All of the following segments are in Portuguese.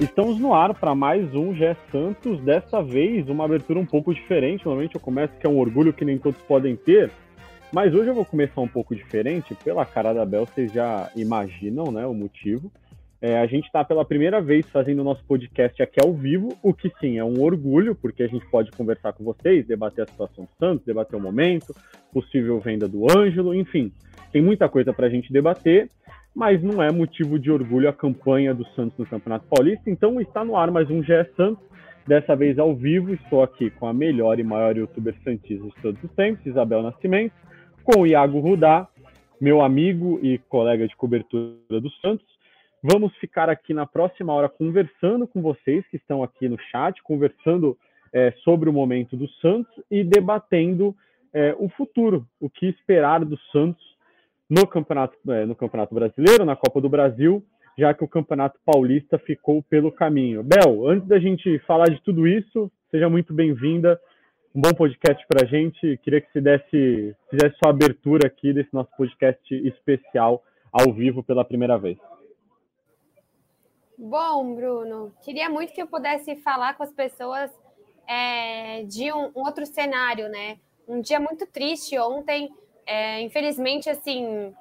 Estamos no ar para mais um GE Santos, dessa vez uma abertura um pouco diferente. Normalmente eu começo que é um orgulho que nem todos podem ter, mas hoje eu vou começar um pouco diferente. Pela cara da Bel, vocês já imaginam né, o motivo. É, a gente está pela primeira vez fazendo o nosso podcast aqui ao vivo, o que sim é um orgulho, porque a gente pode conversar com vocês, debater a situação do Santos, debater o momento, possível venda do Ângelo, enfim. Tem muita coisa para a gente debater mas não é motivo de orgulho a campanha do Santos no Campeonato Paulista. Então está no ar mais um GE Santos, dessa vez ao vivo. Estou aqui com a melhor e maior youtuber santista de todos os tempos, Isabel Nascimento, com o Iago Rudá, meu amigo e colega de cobertura do Santos. Vamos ficar aqui na próxima hora conversando com vocês que estão aqui no chat, conversando é, sobre o momento do Santos e debatendo é, o futuro, o que esperar do Santos no Campeonato, é, no Campeonato Brasileiro, na Copa do Brasil, já que o Campeonato Paulista ficou pelo caminho. Bel, antes da gente falar de tudo isso, seja muito bem-vinda. Um bom podcast para a gente. Queria que você desse, fizesse sua abertura aqui desse nosso podcast especial ao vivo pela primeira vez. Bom, Bruno, queria muito que eu pudesse falar com as pessoas é, de um, um outro cenário, né? Um dia muito triste ontem é, infelizmente, assim,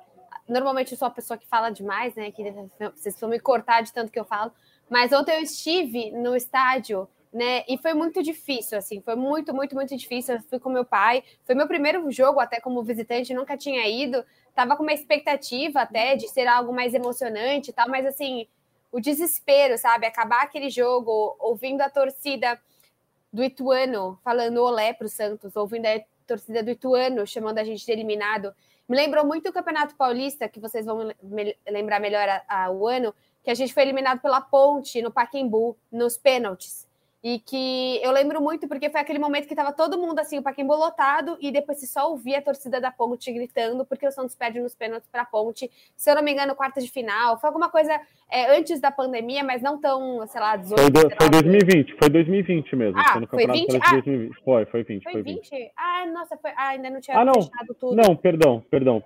normalmente eu sou a pessoa que fala demais, né? Que vocês vão me cortar de tanto que eu falo. Mas ontem eu estive no estádio, né? E foi muito difícil, assim, foi muito, muito, muito difícil. Eu fui com meu pai, foi meu primeiro jogo até como visitante, nunca tinha ido. Tava com uma expectativa até de ser algo mais emocionante e tal, mas assim, o desespero, sabe? Acabar aquele jogo, ouvindo a torcida do Ituano falando olé pro Santos, ouvindo a torcida do Ituano chamando a gente de eliminado. Me lembrou muito o Campeonato Paulista, que vocês vão me lembrar melhor a, a, o ano, que a gente foi eliminado pela Ponte no Paquembu, nos pênaltis. E que eu lembro muito porque foi aquele momento que estava todo mundo assim, o Paquembu lotado, e depois se só ouvia a torcida da Ponte gritando, porque o Santos perde nos pênaltis para a Ponte. Se eu não me engano, quarta de final. Foi alguma coisa é, antes da pandemia, mas não tão, sei lá, 18. Foi, do, foi 2020, foi 2020 mesmo. Ah, foi no foi 20? Ah, 2020. Foi, foi 20. Foi, foi 20? 20? Ah, nossa, foi... ah, ainda não tinha ah, não. fechado tudo. Não, perdão, perdão.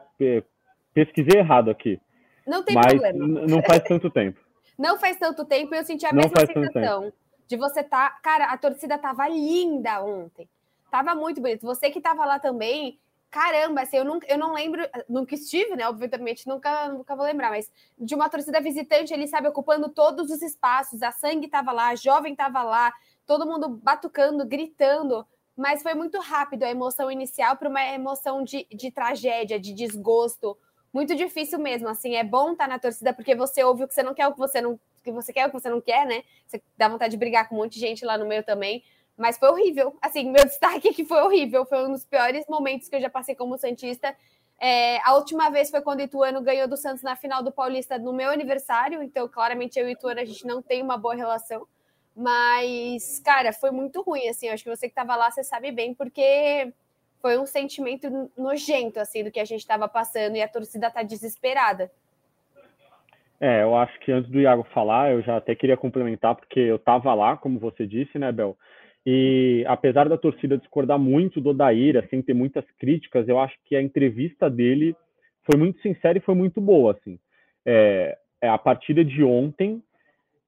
Pesquisei errado aqui. Não tem mas problema. Não faz tanto tempo. Não faz tanto tempo e eu senti a Não mesma sensação de você tá. Cara, a torcida tava linda ontem. Tava muito bonito. Você que tava lá também, caramba, assim, eu não, eu não lembro, nunca estive, né? Obviamente, nunca, nunca vou lembrar, mas de uma torcida visitante, ele sabe, ocupando todos os espaços. A sangue tava lá, a jovem tava lá, todo mundo batucando, gritando. Mas foi muito rápido a emoção inicial para uma emoção de, de tragédia, de desgosto. Muito difícil mesmo, assim, é bom estar tá na torcida porque você ouve o que você não quer, o que você não que você quer, o que você não quer, né? Você dá vontade de brigar com um monte de gente lá no meio também. Mas foi horrível. Assim, meu destaque é que foi horrível. Foi um dos piores momentos que eu já passei como Santista. É, a última vez foi quando o Ituano ganhou do Santos na final do Paulista no meu aniversário. Então, claramente, eu e o Ituano, a gente não tem uma boa relação. Mas, cara, foi muito ruim, assim. Acho que você que estava lá, você sabe bem, porque foi um sentimento nojento, assim, do que a gente estava passando. E a torcida tá desesperada. É, eu acho que antes do Iago falar, eu já até queria complementar, porque eu estava lá, como você disse, né, Bel? E apesar da torcida discordar muito do Odair, assim, ter muitas críticas, eu acho que a entrevista dele foi muito sincera e foi muito boa, assim. É, é a partida de ontem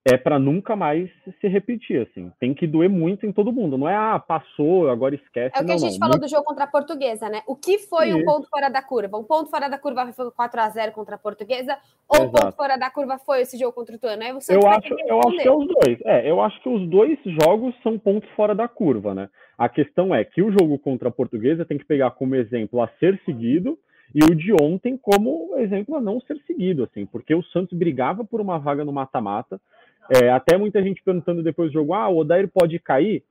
é para nunca mais se repetir, assim. Tem que doer muito em todo mundo. Não é, ah, passou, agora esquece. É o que não, a gente não. falou muito... do jogo contra a Portuguesa, né? O que foi Isso. um ponto fora da curva? Um ponto fora da curva foi 4 a 0 contra a Portuguesa? Ou um ponto fora da curva foi esse jogo contra o Tuano? Aí você eu acho, eu acho que é os dois. É, eu acho que os dois jogos são pontos fora da curva, né? A questão é que o jogo contra a Portuguesa tem que pegar como exemplo a ser seguido e o de ontem como exemplo a não ser seguido, assim, porque o Santos brigava por uma vaga no mata-mata, é, até muita gente perguntando depois do jogo, ah, o Odair pode cair?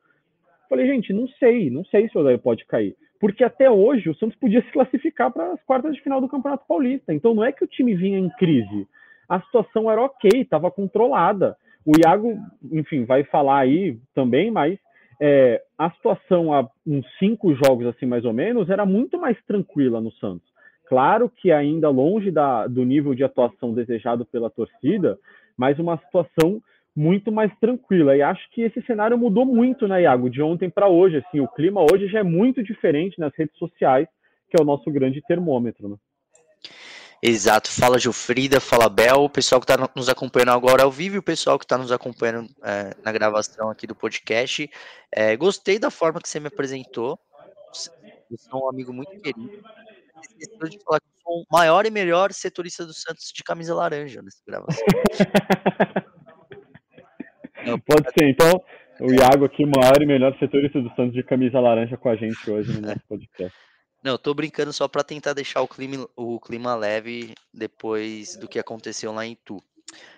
Falei, gente, não sei, não sei se o Odair pode cair. Porque até hoje o Santos podia se classificar para as quartas de final do Campeonato Paulista. Então não é que o time vinha em crise. A situação era ok, estava controlada. O Iago, enfim, vai falar aí também, mas é, a situação há uns cinco jogos, assim, mais ou menos, era muito mais tranquila no Santos. Claro que ainda longe da, do nível de atuação desejado pela torcida, mas uma situação muito mais tranquila. E acho que esse cenário mudou muito, né, Iago, de ontem para hoje. Assim, o clima hoje já é muito diferente nas redes sociais, que é o nosso grande termômetro. Né? Exato. Fala Gilfrida, fala Bel, o pessoal que está nos acompanhando agora ao vivo e o pessoal que está nos acompanhando é, na gravação aqui do podcast. É, gostei da forma que você me apresentou. Você é um amigo muito querido. Esqueci de falar que eu sou o maior e melhor setorista do Santos de camisa laranja nessa gravação. Não, Pode ser, então, o Iago aqui, maior e melhor setorista do Santos de camisa laranja com a gente hoje no nosso podcast. Não, eu tô brincando só para tentar deixar o clima, o clima leve depois do que aconteceu lá em Tu.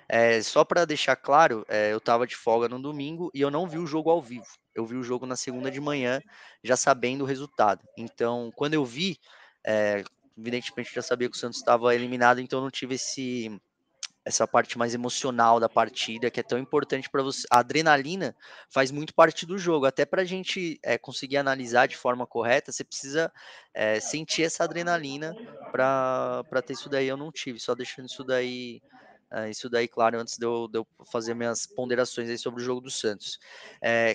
É, só para deixar claro, é, eu tava de folga no domingo e eu não vi o jogo ao vivo. Eu vi o jogo na segunda de manhã, já sabendo o resultado. Então, quando eu vi, é, evidentemente já sabia que o Santos estava eliminado, então não tive esse essa parte mais emocional da partida, que é tão importante para você. A adrenalina faz muito parte do jogo. Até para a gente é, conseguir analisar de forma correta, você precisa é, sentir essa adrenalina para ter isso daí. Eu não tive, só deixando isso daí. É, isso daí, claro, antes de eu, de eu, fazer minhas ponderações aí sobre o jogo do Santos.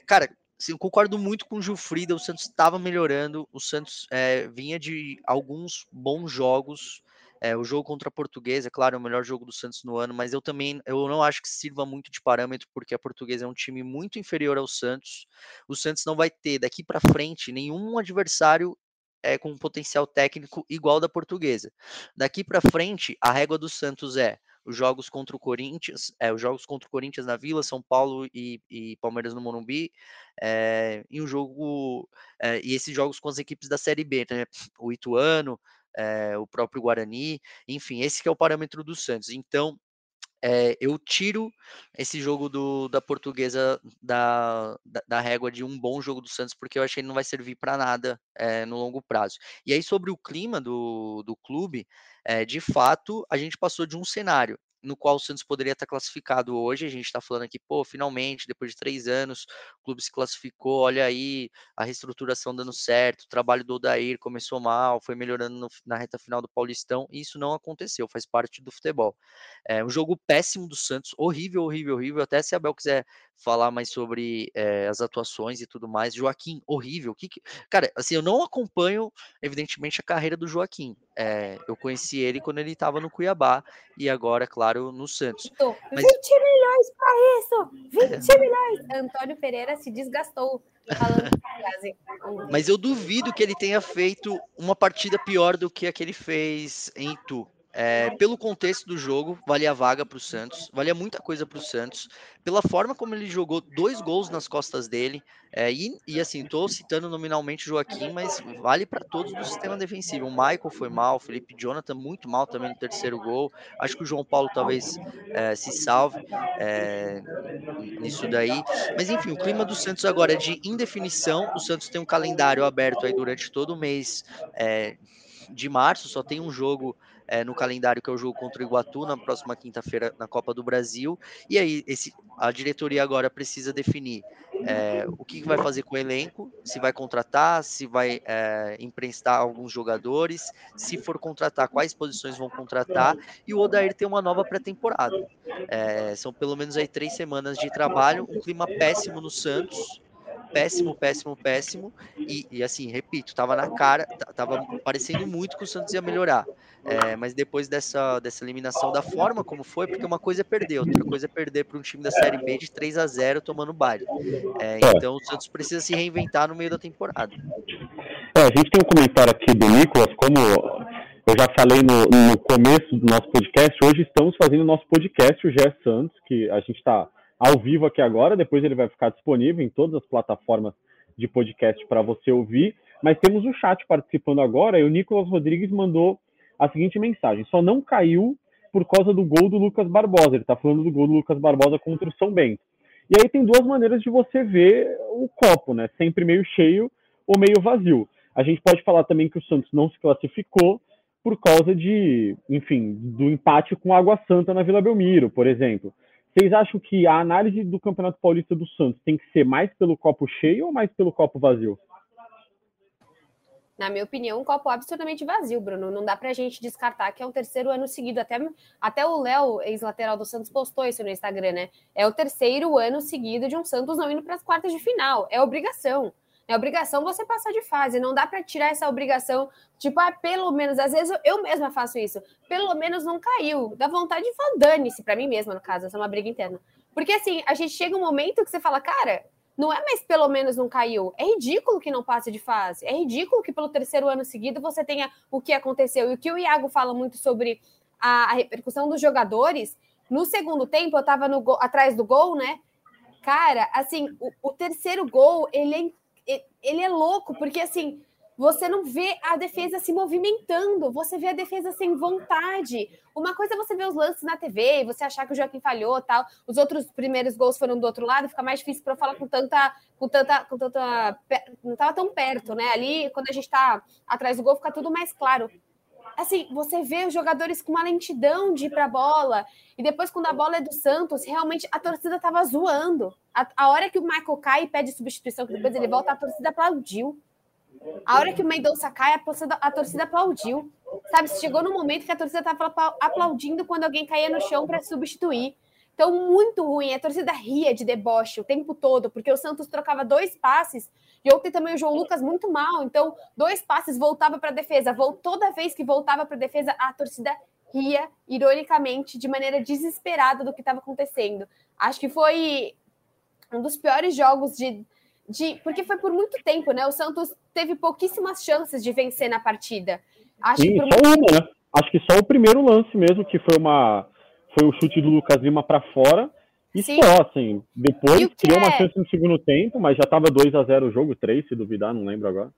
cara, Sim, eu concordo muito com o Gilfrida. O Santos estava melhorando. O Santos é, vinha de alguns bons jogos. É, o jogo contra a Portuguesa, é claro, é o melhor jogo do Santos no ano, mas eu também eu não acho que sirva muito de parâmetro, porque a Portuguesa é um time muito inferior ao Santos. O Santos não vai ter daqui para frente nenhum adversário é, com potencial técnico igual da Portuguesa. Daqui para frente, a régua do Santos é os jogos contra o Corinthians, é, os jogos contra o Corinthians na Vila, São Paulo e, e Palmeiras no Morumbi, é, e um jogo é, e esses jogos com as equipes da Série B, né? o Ituano, é, o próprio Guarani, enfim, esse é o parâmetro do Santos. Então, é, eu tiro esse jogo do, da portuguesa da, da, da, régua de um bom jogo do Santos, porque eu achei que não vai servir para nada é, no longo prazo. E aí, sobre o clima do, do clube, é, de fato, a gente passou de um cenário no qual o Santos poderia estar classificado hoje. A gente está falando aqui, pô, finalmente, depois de três anos, o clube se classificou. Olha aí, a reestruturação dando certo, o trabalho do Odair começou mal, foi melhorando no, na reta final do Paulistão, e isso não aconteceu, faz parte do futebol. É um jogo péssimo do Santos, horrível, horrível, horrível. Até se a Bel quiser falar mais sobre é, as atuações e tudo mais. Joaquim, horrível. Que, que... Cara, assim, eu não acompanho, evidentemente, a carreira do Joaquim. É, eu conheci ele quando ele estava no Cuiabá e agora, claro, no Santos. Mas... 20 milhões para isso! 20 é. milhões! Antônio Pereira se desgastou falando frase. Mas eu duvido que ele tenha feito uma partida pior do que a que ele fez em Itu. É, pelo contexto do jogo, valia a vaga para o Santos, valia muita coisa para o Santos, pela forma como ele jogou dois gols nas costas dele, é, e, e, assim, estou citando nominalmente o Joaquim, mas vale para todos do sistema defensivo. O Michael foi mal, o Felipe Jonathan muito mal também no terceiro gol. Acho que o João Paulo talvez é, se salve é, nisso daí. Mas enfim, o clima do Santos agora é de indefinição. O Santos tem um calendário aberto aí durante todo o mês é, de março, só tem um jogo é, no calendário, que é o jogo contra o Iguatu, na próxima quinta-feira, na Copa do Brasil. E aí, esse, a diretoria agora precisa definir é, o que vai fazer com o elenco, se vai contratar, se vai é, emprestar alguns jogadores, se for contratar, quais posições vão contratar, e o Odair tem uma nova pré-temporada. É, são pelo menos aí três semanas de trabalho, um clima péssimo no Santos, péssimo, péssimo, péssimo. E, e, assim, repito, tava na cara, tava parecendo muito que o Santos ia melhorar. É, mas depois dessa, dessa eliminação, da forma como foi, porque uma coisa é perder, outra coisa é perder para um time da Série B de 3 a 0 tomando baile. É, é, então o Santos precisa se reinventar no meio da temporada. É, a gente tem um comentário aqui do Nicolas, como eu já falei no, no começo do nosso podcast, hoje estamos fazendo o nosso podcast, o Gé Santos, que a gente está ao vivo aqui agora, depois ele vai ficar disponível em todas as plataformas de podcast para você ouvir. Mas temos o chat participando agora e o Nicolas Rodrigues mandou a seguinte mensagem: só não caiu por causa do gol do Lucas Barbosa. Ele está falando do gol do Lucas Barbosa contra o São Bento. E aí tem duas maneiras de você ver o copo, né? Sempre meio cheio ou meio vazio. A gente pode falar também que o Santos não se classificou por causa de, enfim, do empate com Água Santa na Vila Belmiro, por exemplo. Vocês acham que a análise do Campeonato Paulista do Santos tem que ser mais pelo copo cheio ou mais pelo copo vazio? Na minha opinião, um copo absurdamente vazio, Bruno. Não dá pra gente descartar que é o terceiro ano seguido. Até, até o Léo, ex-lateral do Santos, postou isso no Instagram, né? É o terceiro ano seguido de um Santos não indo para as quartas de final. É obrigação. É obrigação você passar de fase. Não dá para tirar essa obrigação, tipo, ah, pelo menos, às vezes eu, mesma faço isso. Pelo menos não caiu. Dá vontade de falar, dane-se, para mim mesma, no caso, essa é uma briga interna. Porque assim, a gente chega um momento que você fala, cara, não é mais pelo menos não caiu. É ridículo que não passe de fase. É ridículo que pelo terceiro ano seguido você tenha o que aconteceu. E o que o Iago fala muito sobre a, a repercussão dos jogadores. No segundo tempo, eu tava no atrás do gol, né? Cara, assim, o, o terceiro gol, ele é ele é louco, porque assim, você não vê a defesa se movimentando, você vê a defesa sem vontade. Uma coisa é você ver os lances na TV e você achar que o Joaquim falhou tal. Os outros primeiros gols foram do outro lado, fica mais difícil para falar com tanta. com tanta. com tanta. não estava tão perto, né? Ali, quando a gente está atrás do gol, fica tudo mais claro assim, você vê os jogadores com uma lentidão de ir para a bola, e depois, quando a bola é do Santos, realmente a torcida estava zoando. A, a, hora que o Michael cai e pede substituição, que depois ele volta, a torcida aplaudiu. A hora que o Mendonça cai, a torcida, a torcida aplaudiu. Sabe, chegou no momento que a torcida estava aplaudindo quando alguém caía no chão para substituir. Então, muito ruim. A torcida ria de deboche o tempo todo, porque o Santos trocava dois passes. E ontem também o João Lucas muito mal. Então, dois passes voltava para a defesa. Toda vez que voltava para a defesa, a torcida ria, ironicamente, de maneira desesperada do que estava acontecendo. Acho que foi um dos piores jogos de, de. Porque foi por muito tempo, né? O Santos teve pouquíssimas chances de vencer na partida. Acho Sim, que por... só uma, né? Acho que só o primeiro lance mesmo, que foi uma foi o chute do Lucas Lima para fora. E Sim. só, assim, depois criou é... uma chance no segundo tempo, mas já estava 2 a 0 o jogo, 3, se duvidar, não lembro agora.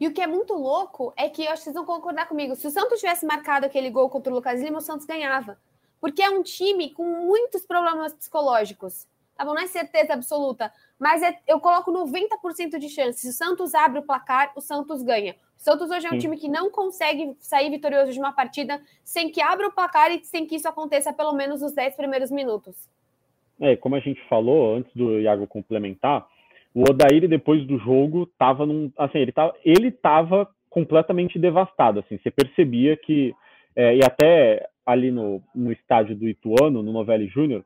E o que é muito louco é que eu acho que vocês vão concordar comigo. Se o Santos tivesse marcado aquele gol contra o Lucas Lima, o Santos ganhava. Porque é um time com muitos problemas psicológicos. Tá bom? Não é certeza absoluta, mas é, eu coloco 90% de chance. Se o Santos abre o placar, o Santos ganha. O Santos hoje é um Sim. time que não consegue sair vitorioso de uma partida sem que abra o placar e sem que isso aconteça pelo menos nos 10 primeiros minutos. É, como a gente falou antes do Iago complementar, o Odair depois do jogo tava num, assim, ele tava, ele tava completamente devastado, assim, você percebia que é, e até ali no, no estádio do Ituano, no Novelli Júnior,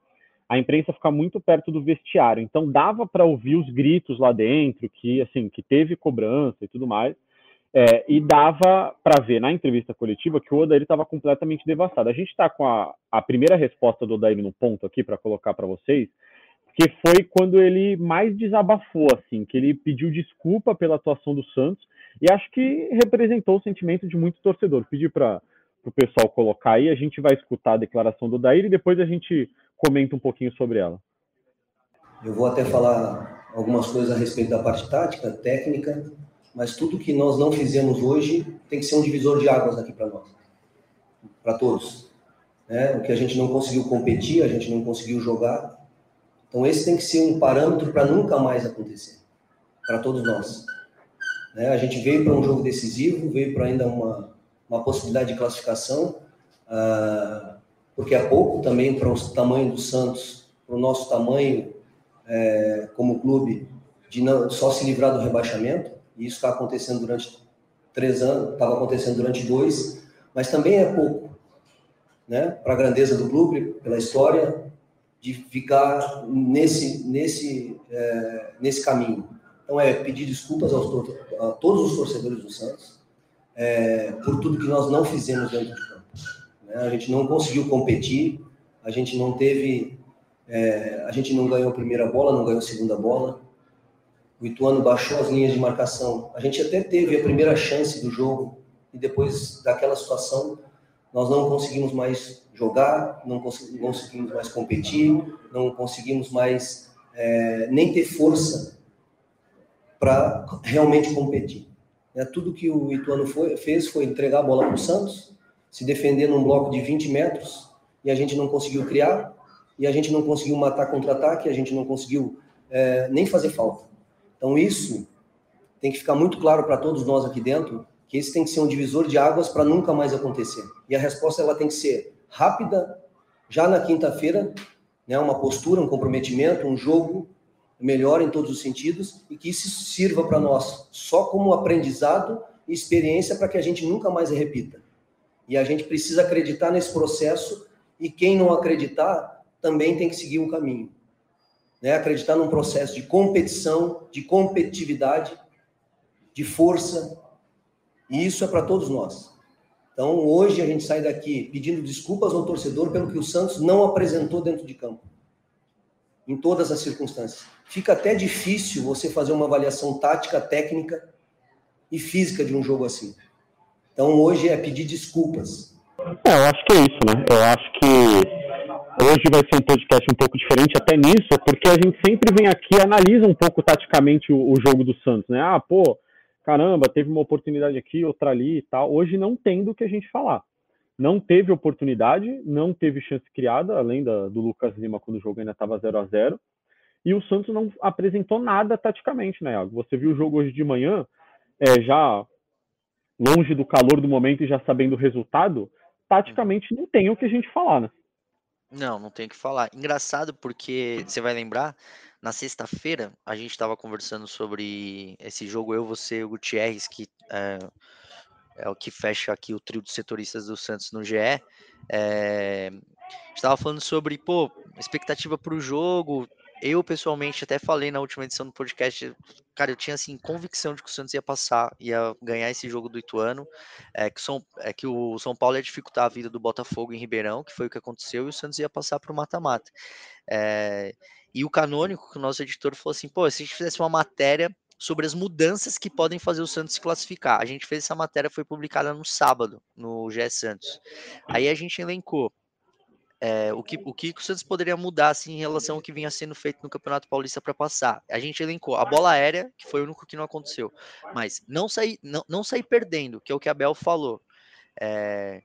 a imprensa fica muito perto do vestiário, então dava para ouvir os gritos lá dentro, que assim, que teve cobrança e tudo mais. É, e dava para ver na entrevista coletiva que o Odair estava completamente devastado. A gente está com a, a, primeira resposta do Odair no ponto aqui para colocar para vocês, que foi quando ele mais desabafou, assim, que ele pediu desculpa pela atuação do Santos e acho que representou o sentimento de muito torcedor. Pedi para o pessoal colocar aí, a gente vai escutar a declaração do Odair e depois a gente comenta um pouquinho sobre ela. Eu vou até falar algumas coisas a respeito da parte tática, técnica, mas tudo que nós não fizemos hoje tem que ser um divisor de águas aqui para nós, para todos. Né? O que a gente não conseguiu competir, a gente não conseguiu jogar. Então, esse tem que ser um parâmetro para nunca mais acontecer, para todos nós. Né? A gente veio para um jogo decisivo, veio para ainda uma, uma possibilidade de classificação, uh, porque é pouco também para o tamanho do Santos, para o nosso tamanho é, como clube, de não, só se livrar do rebaixamento e isso está acontecendo durante três anos, estava acontecendo durante dois, mas também é pouco, né, para a grandeza do clube, pela história, de ficar nesse, nesse, é, nesse caminho. Então, é pedir desculpas aos, a todos os torcedores do Santos é, por tudo que nós não fizemos dentro? A gente não conseguiu competir, a gente não teve, é, a gente não ganhou a primeira bola, não ganhou a segunda bola, o Ituano baixou as linhas de marcação. A gente até teve a primeira chance do jogo e depois daquela situação nós não conseguimos mais jogar, não conseguimos mais competir, não conseguimos mais é, nem ter força para realmente competir. É, tudo que o Ituano foi, fez foi entregar a bola para o Santos, se defender num bloco de 20 metros e a gente não conseguiu criar, e a gente não conseguiu matar contra-ataque, a gente não conseguiu é, nem fazer falta. Então, isso tem que ficar muito claro para todos nós aqui dentro, que esse tem que ser um divisor de águas para nunca mais acontecer. E a resposta ela tem que ser rápida, já na quinta-feira, né, uma postura, um comprometimento, um jogo melhor em todos os sentidos e que isso sirva para nós só como aprendizado e experiência para que a gente nunca mais repita. E a gente precisa acreditar nesse processo e quem não acreditar também tem que seguir um caminho. Né? Acreditar num processo de competição, de competitividade, de força. E isso é para todos nós. Então, hoje a gente sai daqui pedindo desculpas ao torcedor pelo que o Santos não apresentou dentro de campo, em todas as circunstâncias. Fica até difícil você fazer uma avaliação tática, técnica e física de um jogo assim. Então, hoje é pedir desculpas. É, eu acho que é isso, né? Eu acho que hoje vai ser um podcast um pouco diferente até nisso, porque a gente sempre vem aqui e analisa um pouco taticamente o, o jogo do Santos, né? Ah, pô, caramba, teve uma oportunidade aqui, outra ali e tal. Hoje não tem do que a gente falar. Não teve oportunidade, não teve chance criada, além da, do Lucas Lima quando o jogo ainda estava 0 a 0 E o Santos não apresentou nada taticamente, né? Você viu o jogo hoje de manhã, é, já longe do calor do momento e já sabendo o resultado, taticamente não tem o que a gente falar, né? Não, não tem o que falar. Engraçado porque você vai lembrar, na sexta-feira, a gente estava conversando sobre esse jogo, eu, você e o Gutierrez, que é, é, o que fecha aqui o trio de setoristas do Santos no GE. É, estava falando sobre, pô, expectativa para o jogo. Eu, pessoalmente, até falei na última edição do podcast, cara, eu tinha, assim, convicção de que o Santos ia passar, ia ganhar esse jogo do Ituano, é, que, São, é, que o São Paulo ia dificultar a vida do Botafogo em Ribeirão, que foi o que aconteceu, e o Santos ia passar para o mata-mata. É, e o Canônico, que o nosso editor falou assim: pô, se a gente fizesse uma matéria sobre as mudanças que podem fazer o Santos se classificar. A gente fez essa matéria, foi publicada no sábado, no GE Santos. Aí a gente elencou é, o, que, o que o Santos poderia mudar assim, em relação ao que vinha sendo feito no Campeonato Paulista para passar. A gente elencou a bola aérea, que foi o único que não aconteceu, mas não sair, não, não sair perdendo, que é o que a Bel falou. É,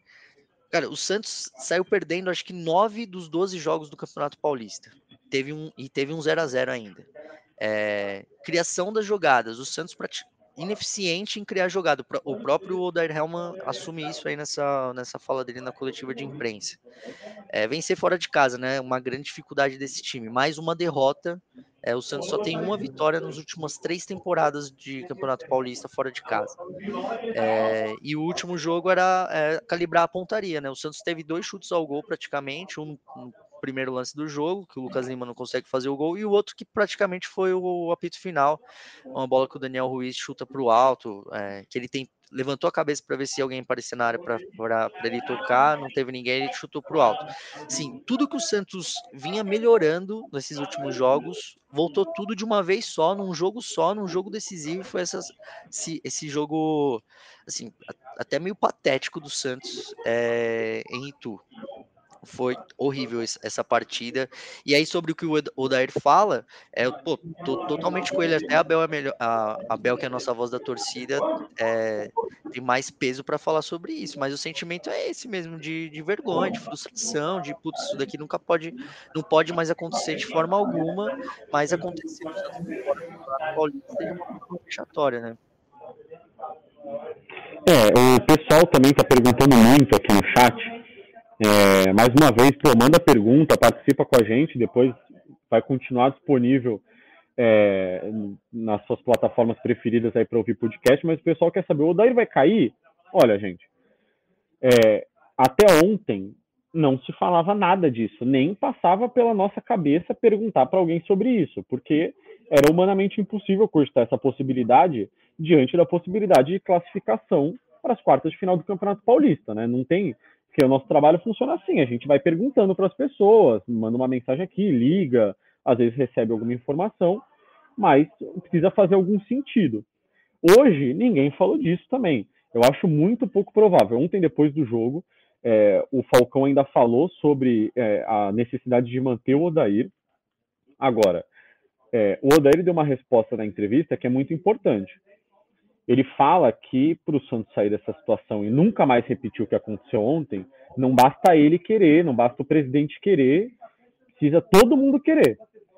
cara, o Santos saiu perdendo acho que nove dos 12 jogos do Campeonato Paulista teve um e teve um 0 a 0 ainda. É, criação das jogadas, o Santos ineficiente em criar jogada. O próprio Odair Helman assume isso aí nessa, nessa fala dele na coletiva de imprensa. É, vencer fora de casa, né? Uma grande dificuldade desse time. Mais uma derrota. É, o Santos só tem uma vitória nas últimas três temporadas de Campeonato Paulista fora de casa. É, e o último jogo era é, calibrar a pontaria, né? O Santos teve dois chutes ao gol praticamente, um primeiro lance do jogo, que o Lucas Lima não consegue fazer o gol, e o outro que praticamente foi o, apito final, uma bola que o Daniel Ruiz chuta para o alto, é, que ele tem, levantou a cabeça para ver se alguém aparecia na área para ele tocar, não teve ninguém, ele chutou para o alto. Sim, tudo que o Santos vinha melhorando nesses últimos jogos, voltou tudo de uma vez só, num jogo só, num jogo decisivo, foi essas, esse, esse jogo, assim, até meio patético do Santos é, em Itu. Foi horrível essa partida. E aí, sobre o que o Odair fala, é, pô, tô totalmente com ele. Até a Bel, é melhor, a, a Bel, que é a nossa voz da torcida, é, tem mais peso para falar sobre isso. Mas o sentimento é esse mesmo, de, de vergonha, de frustração, de putz, isso daqui nunca pode, não pode mais acontecer de forma alguma, mas aconteceu de forma fechatória, né? É, o pessoal também está perguntando muito aqui no chat é, mais uma vez, pô, manda pergunta, participa com a gente, depois vai continuar disponível é, nas suas plataformas preferidas aí para ouvir podcast, mas o pessoal quer saber, o Odair vai cair? Olha, gente, é, até ontem não se falava nada disso, nem passava pela nossa cabeça perguntar para alguém sobre isso, porque era humanamente impossível cogitar essa possibilidade diante da possibilidade de classificação para as quartas de final do Campeonato Paulista, né? Não tem porque o nosso trabalho funciona assim, a gente vai perguntando para as pessoas, manda uma mensagem aqui, liga, às vezes recebe alguma informação, mas precisa fazer algum sentido. Hoje, ninguém falou disso também. Eu acho muito pouco provável. Ontem, depois do jogo, é, o Falcão ainda falou sobre é, a necessidade de manter o Odair. Agora, é, o Odair deu uma resposta na entrevista que é muito importante ele fala que para o Santos sair dessa situação e nunca mais repetir o que aconteceu ontem, não basta ele querer, não basta o presidente querer, precisa todo mundo querer.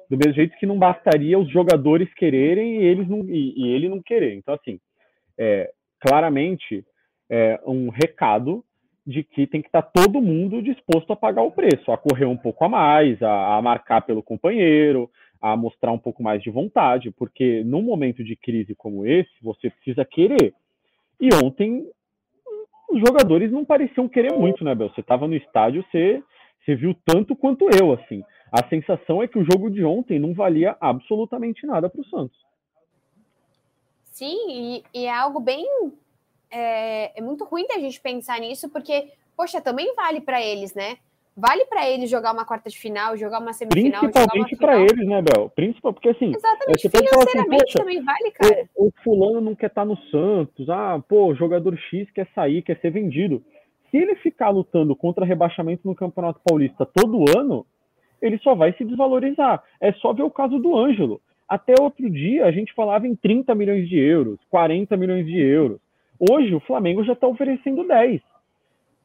Do mesmo jeito que não bastaria os jogadores quererem e, eles não, e, e ele não querer. Então, assim, é, claramente, é um recado de que tem que estar tá todo mundo disposto a pagar o preço, a correr um pouco a mais, a, a marcar pelo companheiro, a mostrar um pouco mais de vontade, porque num momento de crise como esse, você precisa querer. E ontem os jogadores não pareciam querer muito, né, Bel? Você estava no estádio, você, você viu tanto quanto eu, assim. A sensação é que o jogo de ontem não valia absolutamente nada para o Santos. Sim, e, e, é algo bem. É, é muito ruim da gente pensar nisso, porque, poxa, também vale para eles, né? Vale para eles jogar uma quarta de final, jogar uma semifinal, Principalmente para eles, né, Bel? Principal, porque assim, Exatamente, você financeiramente assim, também vale, cara. O, o, fulano não quer estar tá no Santos, ah, pô, jogador X quer sair, quer ser vendido. Se ele ficar lutando contra rebaixamento no Campeonato Paulista todo ano, ele só vai se desvalorizar. É só ver o caso do Ângelo. Até outro dia a gente falava em 30 milhões de euros, 40 milhões de euros. Hoje o Flamengo já está oferecendo 10.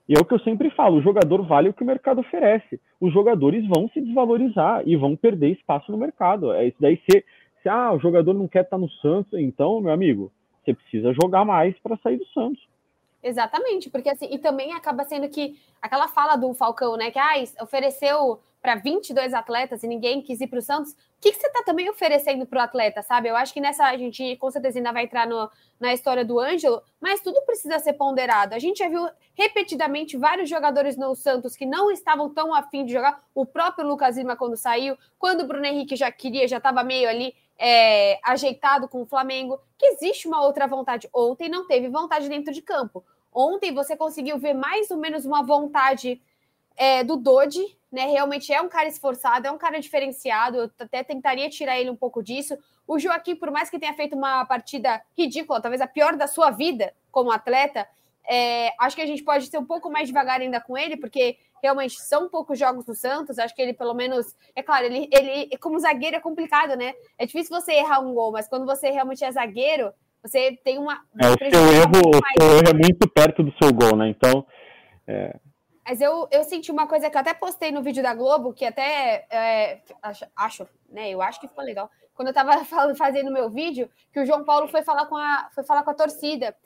E é o que eu sempre falo: o jogador vale o que o mercado oferece. Os jogadores vão se desvalorizar e vão perder espaço no mercado. É isso daí. Se, se ah, o jogador não quer estar no Santos, então, meu amigo, você precisa jogar mais para sair do Santos. Exatamente, porque assim, e também acaba sendo que aquela fala do Falcão, né, que ah, ofereceu para 22 atletas e ninguém quis ir para o Santos, que, que você está também oferecendo para o atleta, sabe? Eu acho que nessa a gente com certeza ainda vai entrar no, na história do Ângelo, mas tudo precisa ser ponderado. A gente já viu repetidamente vários jogadores no Santos que não estavam tão afim de jogar, o próprio Lucas Lima quando saiu, quando o Bruno Henrique já queria, já estava meio ali é, ajeitado com o Flamengo, que existe uma outra vontade. Ontem não teve vontade dentro de campo. Ontem você conseguiu ver mais ou menos uma vontade é, do Dodi, né? Realmente é um cara esforçado, é um cara diferenciado. Eu até tentaria tirar ele um pouco disso. O Joaquim, por mais que tenha feito uma partida ridícula, talvez a pior da sua vida como atleta, é, acho que a gente pode ser um pouco mais devagar ainda com ele, porque realmente são poucos jogos do Santos. Acho que ele, pelo menos, é claro, ele, ele como zagueiro é complicado, né? É difícil você errar um gol, mas quando você realmente é zagueiro, você tem uma. É, o seu erro, o seu erro é muito perto do seu gol, né? Então. É, mas eu, eu senti uma coisa que eu até postei no vídeo da Globo, que até é, acho, acho, né? Eu acho que ficou legal. Quando eu estava fazendo meu vídeo, que o João Paulo foi falar com a, foi falar com a torcida.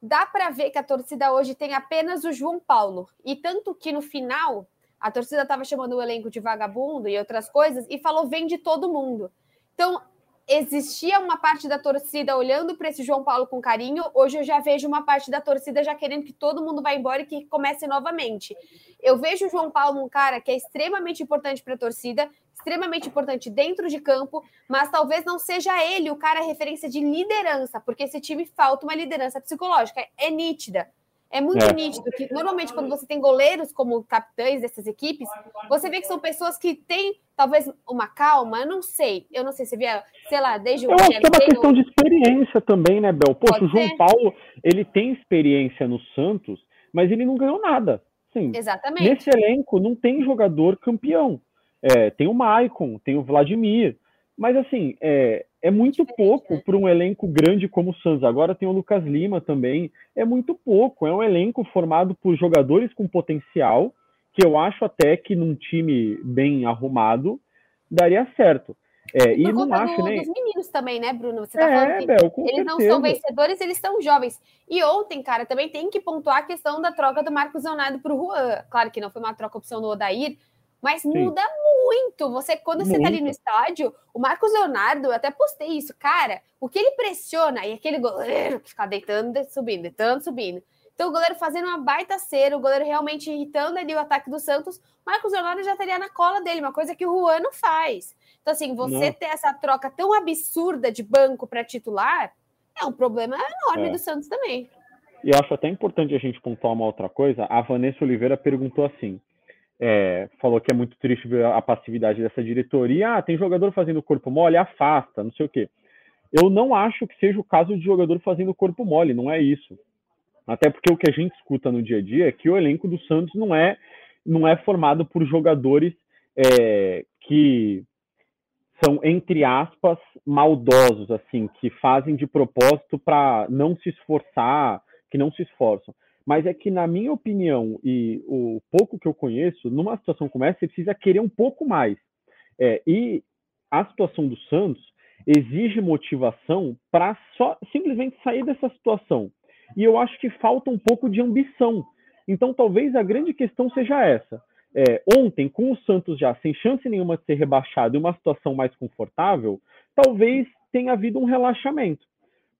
Dá para ver que a torcida hoje tem apenas o João Paulo. E tanto que no final, a torcida estava chamando o elenco de vagabundo e outras coisas, e falou: vem de todo mundo. Então, existia uma parte da torcida olhando para esse João Paulo com carinho, hoje eu já vejo uma parte da torcida já querendo que todo mundo vá embora e que comece novamente. Eu vejo o João Paulo um cara que é extremamente importante para a torcida, extremamente importante dentro de campo, mas talvez não seja ele o cara referência de liderança, porque esse time falta uma liderança psicológica, é nítida. É muito é. nítido que normalmente quando você tem goleiros como capitães dessas equipes, você vê que são pessoas que têm talvez uma calma, eu não sei. Eu não sei se via, sei lá, desde o Eu acho que é uma questão de experiência também, né, Bel? Poxa, Pode o João ser. Paulo, ele tem experiência no Santos, mas ele não ganhou nada. Sim. Exatamente. Nesse elenco não tem jogador campeão. É, tem o Maicon, tem o Vladimir, mas assim, é, é muito pouco né? para um elenco grande como o Santos. Agora tem o Lucas Lima também. É muito pouco. É um elenco formado por jogadores com potencial, que eu acho até que num time bem arrumado daria certo. É, e não acho, do, né? dos meninos também, né, Bruno? Você tá é, falando que Bel, eles certeza. não são vencedores, eles são jovens. E ontem, cara, também tem que pontuar a questão da troca do Marcos Leonardo para o Juan. Claro que não foi uma troca opção do Odair, mas Sim. muda muito. Você, quando muito. você tá ali no estádio, o Marcos Leonardo, eu até postei isso, cara, o que ele pressiona, e aquele goleiro que fica deitando, subindo, deitando, subindo. Então, o goleiro fazendo uma baita cera, o goleiro realmente irritando ali o ataque do Santos, Marcos Leonardo já estaria na cola dele, uma coisa que o Juan não faz. Então, assim, você não. ter essa troca tão absurda de banco para titular é um problema enorme é. do Santos também. E eu acho até importante a gente pontuar uma outra coisa. A Vanessa Oliveira perguntou assim: é, falou que é muito triste ver a passividade dessa diretoria. Ah, tem jogador fazendo corpo mole, afasta, não sei o quê. Eu não acho que seja o caso de jogador fazendo corpo mole, não é isso. Até porque o que a gente escuta no dia a dia é que o elenco do Santos não é, não é formado por jogadores é, que são, entre aspas, maldosos, assim, que fazem de propósito para não se esforçar, que não se esforçam. Mas é que, na minha opinião, e o pouco que eu conheço, numa situação como essa, você precisa querer um pouco mais. É, e a situação do Santos exige motivação para só simplesmente sair dessa situação. E eu acho que falta um pouco de ambição. Então, talvez a grande questão seja essa. É, ontem, com o Santos já sem chance nenhuma de ser rebaixado e uma situação mais confortável, talvez tenha havido um relaxamento.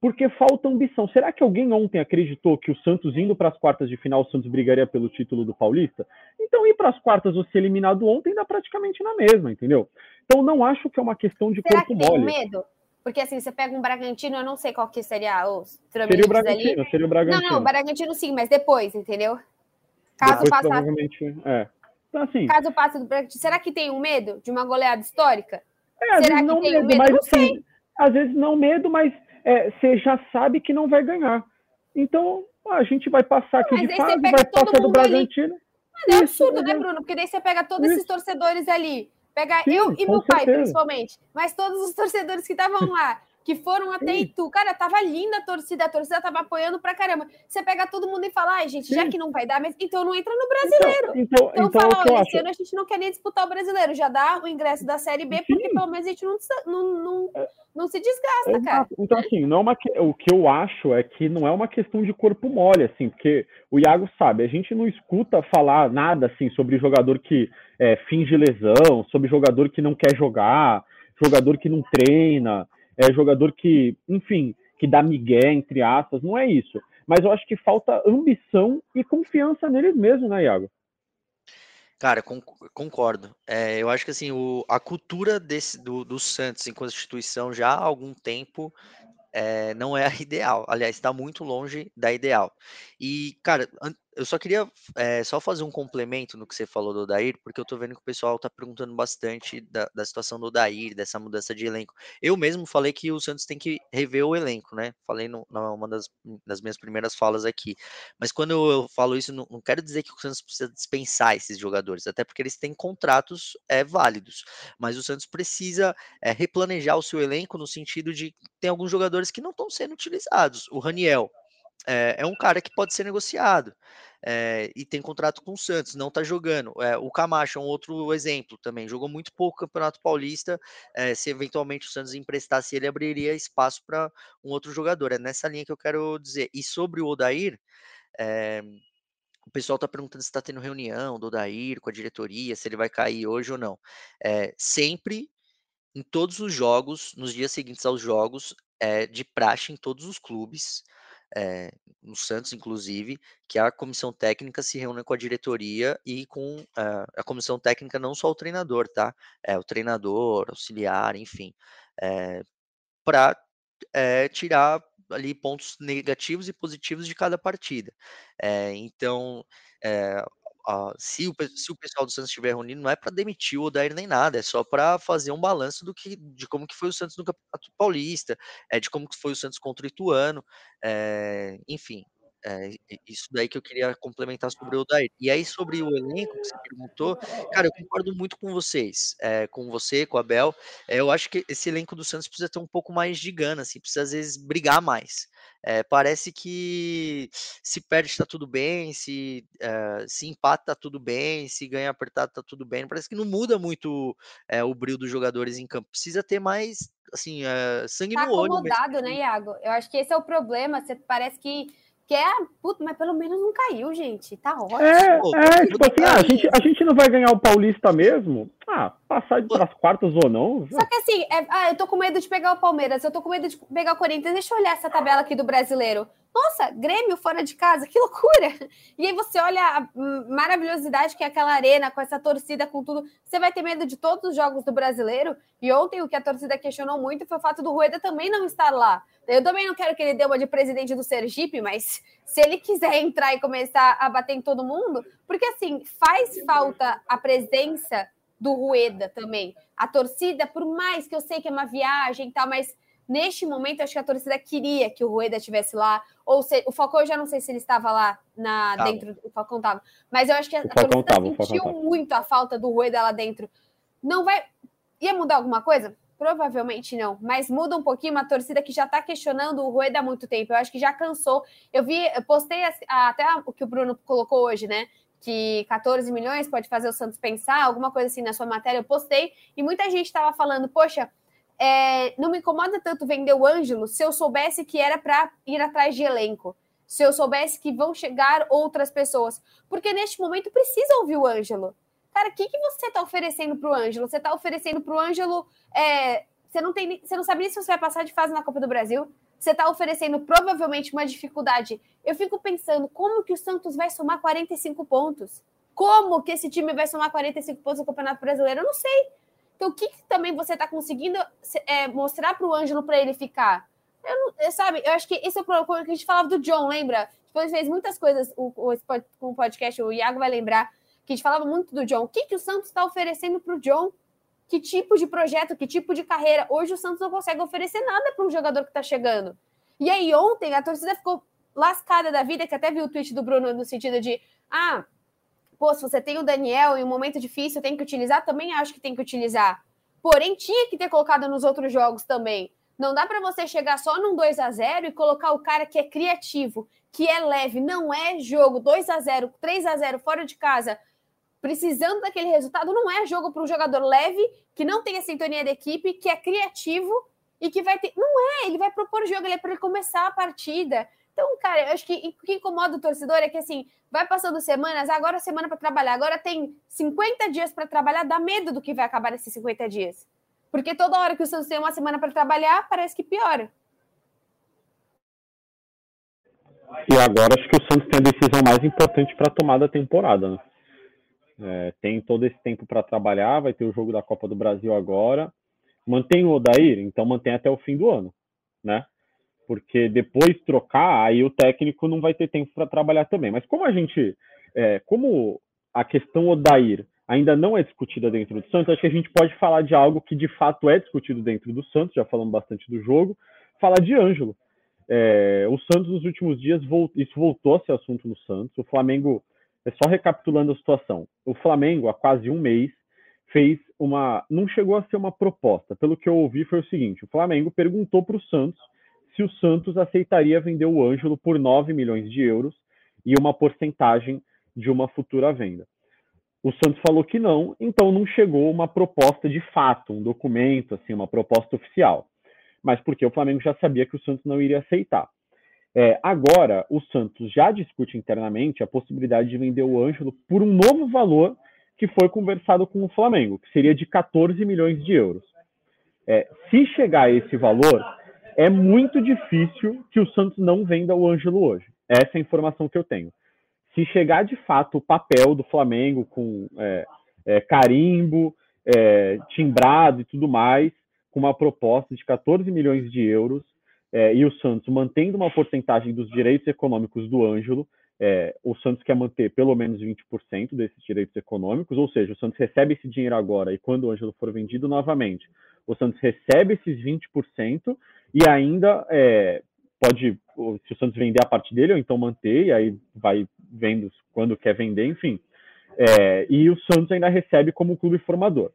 Porque falta ambição. Será que alguém ontem acreditou que o Santos indo para as quartas de final, o Santos brigaria pelo título do Paulista? Então, ir para as quartas ou ser eliminado ontem dá praticamente na mesma, entendeu? Então, não acho que é uma questão de Será corpo que tem mole. medo? Porque assim, você pega um Bragantino, eu não sei qual que seria os Seria o Bragantino, ali. seria o Não, Bragantino. não, o Bragantino sim, mas depois, entendeu? Caso Depois, passe, provavelmente, é. Então, assim, caso passe do Bragantino, será que tem um medo de uma goleada histórica? É, às Será que não tem medo, medo? mas Não assim, às vezes não medo, mas é, você já sabe que não vai ganhar. Então, a gente vai passar aqui Mas de fase, vai passar do. Bragantino. Mas é Isso, absurdo, né, exato. Bruno? Porque daí você pega todos esses torcedores ali, pega Sim, eu e meu pai, certeza. principalmente, mas todos os torcedores que estavam lá, que foram até Sim. Itu, cara, tava linda a torcida, a torcida tava apoiando pra caramba. Você pega todo mundo e fala, ai, gente, já Sim. que não vai dar, mas então não entra no brasileiro. Então, então, Então, então fala, eu olha, esse ano a gente não quer nem disputar o brasileiro, já dá o ingresso da Série B, porque Sim. pelo menos a gente não, não, não, não se desgasta, cara. Então, assim, não é uma, que- o que eu acho é que não é uma questão de corpo mole, assim, porque o Iago sabe, a gente não escuta falar nada, assim, sobre jogador que é, finge lesão, sobre jogador que não quer jogar, jogador que não treina, é, jogador que, enfim, que dá migué, entre aspas, não é isso. Mas eu acho que falta ambição e confiança neles mesmos, né, Iago? Cara, con- concordo. É, eu acho que assim, o, a cultura desse, do, do Santos enquanto instituição já há algum tempo é, não é a ideal. Aliás, está muito longe da ideal. E, cara, eu só queria é, só fazer um complemento no que você falou do Odair, porque eu tô vendo que o pessoal tá perguntando bastante da, da situação do Odair, dessa mudança de elenco. Eu mesmo falei que o Santos tem que rever o elenco, né? Falei numa das, das minhas primeiras falas aqui. Mas quando eu falo isso, não, não quero dizer que o Santos precisa dispensar esses jogadores, até porque eles têm contratos é, válidos. Mas o Santos precisa é, replanejar o seu elenco no sentido de tem alguns jogadores que não estão sendo utilizados. O Raniel é, é um cara que pode ser negociado. é, e tem contrato com o Santos, não está jogando. É, o Camacho é um outro exemplo também. Jogou muito pouco Campeonato Paulista. é, se eventualmente o Santos emprestasse, ele abriria espaço para um outro jogador. É nessa linha que eu quero dizer. E sobre o Odair, é, o pessoal está perguntando se está tendo reunião do Odair com a diretoria, se ele vai cair hoje ou não. É, sempre, em todos os jogos, nos dias seguintes aos jogos, é de praxe em todos os clubes, é, no Santos inclusive, que a comissão técnica se reúne com a diretoria e com ah, a comissão técnica, não só o treinador, tá? É, o treinador, auxiliar, enfim, para tirar ali pontos negativos e positivos de cada partida. É, então, é, se, o, se o pessoal do Santos estiver reunido, não é para demitir o Odair nem nada, é só para fazer um balanço do que, de como que foi o Santos no Campeonato Paulista, é, de como que foi o Santos contra o Ituano, é, enfim. É, isso daí que eu queria complementar sobre o Odair. E aí, sobre o elenco que você perguntou, cara, eu concordo muito com vocês, é, com você, com o Abel. É, eu acho que esse elenco do Santos precisa ter um pouco mais de gana, assim, precisa às vezes brigar mais. É, parece que se perde está tudo bem, se, eh, se empata tá tudo bem, se ganha apertado tá tudo bem. Parece que não muda muito eh, o brilho dos jogadores em campo. Precisa ter mais, assim, sangue Tá no olho. mesmo. acomodado, né, Iago? Eu acho que esse é o problema. Você parece que quer, puta, mas pelo menos não caiu, gente. Tá ótimo. É, é, tipo assim, ah, a, gente, a gente não vai ganhar o Paulista mesmo? Ah, passar para as quartas ou não? Só que assim, é- ah, eu tô com medo de pegar o Palmeiras, eu tô com medo de pegar o Corinthians. Deixa eu olhar essa tabela aqui do brasileiro. Nossa, Grêmio fora de casa, que loucura! E aí você olha a maravilhosidade que é aquela arena, com essa torcida, com tudo. Você vai ter medo de todos os jogos do brasileiro. E ontem o que a torcida questionou muito foi o fato do Rueda também não estar lá. Eu também não quero que ele dê uma de presidente do Sergipe, mas se ele quiser entrar e começar a bater em todo mundo, porque assim, faz falta a presença do Rueda também. A torcida, por mais que eu sei que é uma viagem e tal, mas neste momento acho que a torcida queria que o Rueda estivesse lá. Ou se, o Falcão eu já não sei se ele estava lá na, Tava. dentro do Falcão tava. Mas eu acho que a, a torcida tava, o sentiu muito a falta do Rueda lá dentro. Não vai. Ia mudar alguma coisa? Provavelmente não, mas muda um pouquinho uma torcida que já está questionando o Rueda há muito tempo. Eu acho que já cansou. Eu vi, eu postei até o que o Bruno colocou hoje, né? Que 14 milhões pode fazer o Santos pensar, alguma coisa assim na sua matéria. Eu postei e muita gente estava falando, poxa, é, não me incomoda tanto vender o Ângelo se eu soubesse que era para ir atrás de elenco. se eu soubesse que vão chegar outras pessoas. Porque neste momento precisa ouvir o Ângelo. Cara, o que, que você está oferecendo para o Ângelo? Você está oferecendo para o Ângelo. É, você, não tem, você não sabe nem se você vai passar de fase na Copa do Brasil. Você está oferecendo provavelmente uma dificuldade. Eu fico pensando como que o Santos vai somar 45 pontos. Como que esse time vai somar 45 pontos no Campeonato Brasileiro? Eu não sei. Então, o que, que também você está conseguindo é, mostrar para o Ângelo para ele ficar? Eu não, sabe, eu acho que esse é o problema que a gente falava do John, lembra? Depois fez muitas coisas o, com o podcast, o Iago vai lembrar, que a gente falava muito do John. O que, que o Santos está oferecendo para o John? Que tipo de projeto, que tipo de carreira? Hoje o Santos não consegue oferecer nada para um jogador que está chegando. E aí, ontem, a torcida ficou lascada da vida, que até viu o tweet do Bruno no sentido de: ah, pô, se você tem o Daniel em um momento difícil, tem que utilizar, também acho que tem que utilizar. Porém, tinha que ter colocado nos outros jogos também. Não dá para você chegar só num 2 a 0 e colocar o cara que é criativo, que é leve, não é jogo 2 a 0, 3 a 0 fora de casa, precisando daquele resultado, não é jogo para um jogador leve, que não tem a sintonia da equipe, que é criativo e que vai ter. Não é, ele vai propor jogo, ele é para começar a partida. Então, cara, eu acho que o que incomoda o torcedor é que assim, vai passando semanas, agora é semana para trabalhar, agora tem 50 dias para trabalhar, dá medo do que vai acabar nesses 50 dias. Porque toda hora que o Santos tem uma semana para trabalhar, parece que piora. E agora acho que o Santos tem a decisão mais importante para tomar da temporada. Né? É, tem todo esse tempo para trabalhar, vai ter o jogo da Copa do Brasil agora. Mantém o Odair, então mantém até o fim do ano, né? Porque depois trocar, aí o técnico não vai ter tempo para trabalhar também. Mas como a gente, é, como a questão Odair ainda não é discutida dentro do Santos, acho que a gente pode falar de algo que de fato é discutido dentro do Santos, já falamos bastante do jogo, falar de Ângelo. É, o Santos nos últimos dias, isso voltou a ser assunto no Santos. O Flamengo, é só recapitulando a situação, o Flamengo, há quase um mês, fez uma. Não chegou a ser uma proposta. Pelo que eu ouvi, foi o seguinte: o Flamengo perguntou para o Santos se o Santos aceitaria vender o Ângelo por 9 milhões de euros e uma porcentagem de uma futura venda. O Santos falou que não, então não chegou uma proposta de fato, um documento, assim, uma proposta oficial. Mas porque o Flamengo já sabia que o Santos não iria aceitar. É, agora, o Santos já discute internamente a possibilidade de vender o Ângelo por um novo valor que foi conversado com o Flamengo, que seria de 14 milhões de euros. É, se chegar a esse valor, é muito difícil que o Santos não venda o Ângelo hoje. Essa é a informação que eu tenho se chegar de fato o papel do Flamengo com é, é, carimbo, é, timbrado e tudo mais, com uma proposta de 14 milhões de euros, é, e o Santos mantendo uma porcentagem dos direitos econômicos do Ângelo, é, o Santos quer manter pelo menos 20% desses direitos econômicos, ou seja, o Santos recebe esse dinheiro agora e quando o Ângelo for vendido novamente, o Santos recebe esses 20% e ainda é, pode, se o Santos vender a parte dele, ou então manter, e aí vai vendo quando quer vender, enfim. É, e o Santos ainda recebe como clube formador.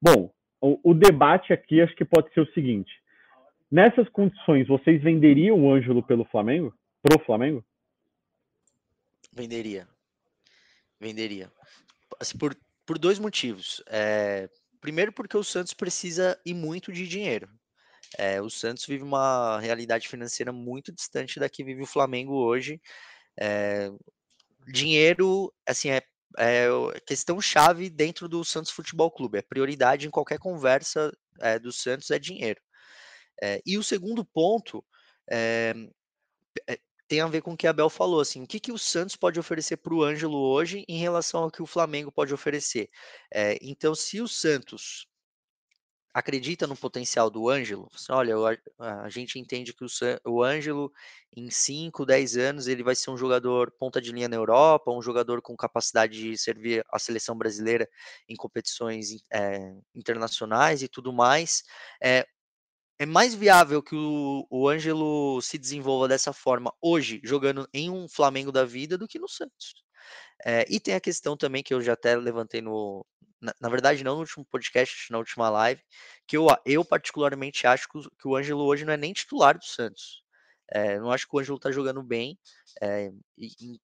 Bom, o, o, debate aqui acho que pode ser o seguinte: nessas condições, vocês venderiam o Ângelo pelo Flamengo? Pro Flamengo? Venderia. Venderia. Assim, por, por dois motivos. É, primeiro, porque o Santos precisa ir muito de dinheiro. É, o Santos vive uma realidade financeira muito distante da que vive o Flamengo hoje. É, dinheiro, assim, é, é questão chave dentro do Santos Futebol Clube. É prioridade em qualquer conversa é, do Santos é dinheiro. É, e o segundo ponto é, tem a ver com o que a Bel falou, assim, o que, que o Santos pode oferecer para o Ângelo hoje em relação ao que o Flamengo pode oferecer. É, então, se o Santos acredita no potencial do Ângelo? Assim, olha, a gente entende que o, Ângelo, em 5, 10 anos, ele vai ser um jogador ponta de linha na Europa, um jogador com capacidade de servir a seleção brasileira em competições é, internacionais e tudo mais. É, é mais viável que o, o Ângelo se desenvolva dessa forma hoje, jogando em um Flamengo da vida, do que no Santos. É, e tem a questão também que eu já até levantei no, na, na, verdade, não no último podcast, na última live, que eu, eu particularmente acho que o, que o Ângelo hoje não é nem titular do Santos. É, não acho que o Ângelo tá jogando bem. É, e, e,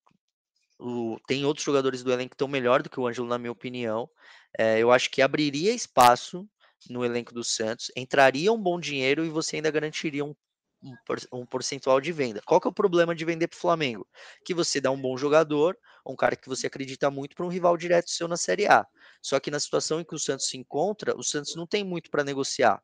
o, tem outros jogadores do elenco que estão melhor do que o Ângelo, na minha opinião. É, eu acho que abriria espaço no elenco do Santos, entraria um bom dinheiro e você ainda garantiria um, um percentual de venda. Qual que é o problema de vender para o Flamengo? Que você dá um bom jogador, um cara que você acredita muito para um rival direto seu na Série A. Só que na situação em que o Santos se encontra, o Santos não tem muito para negociar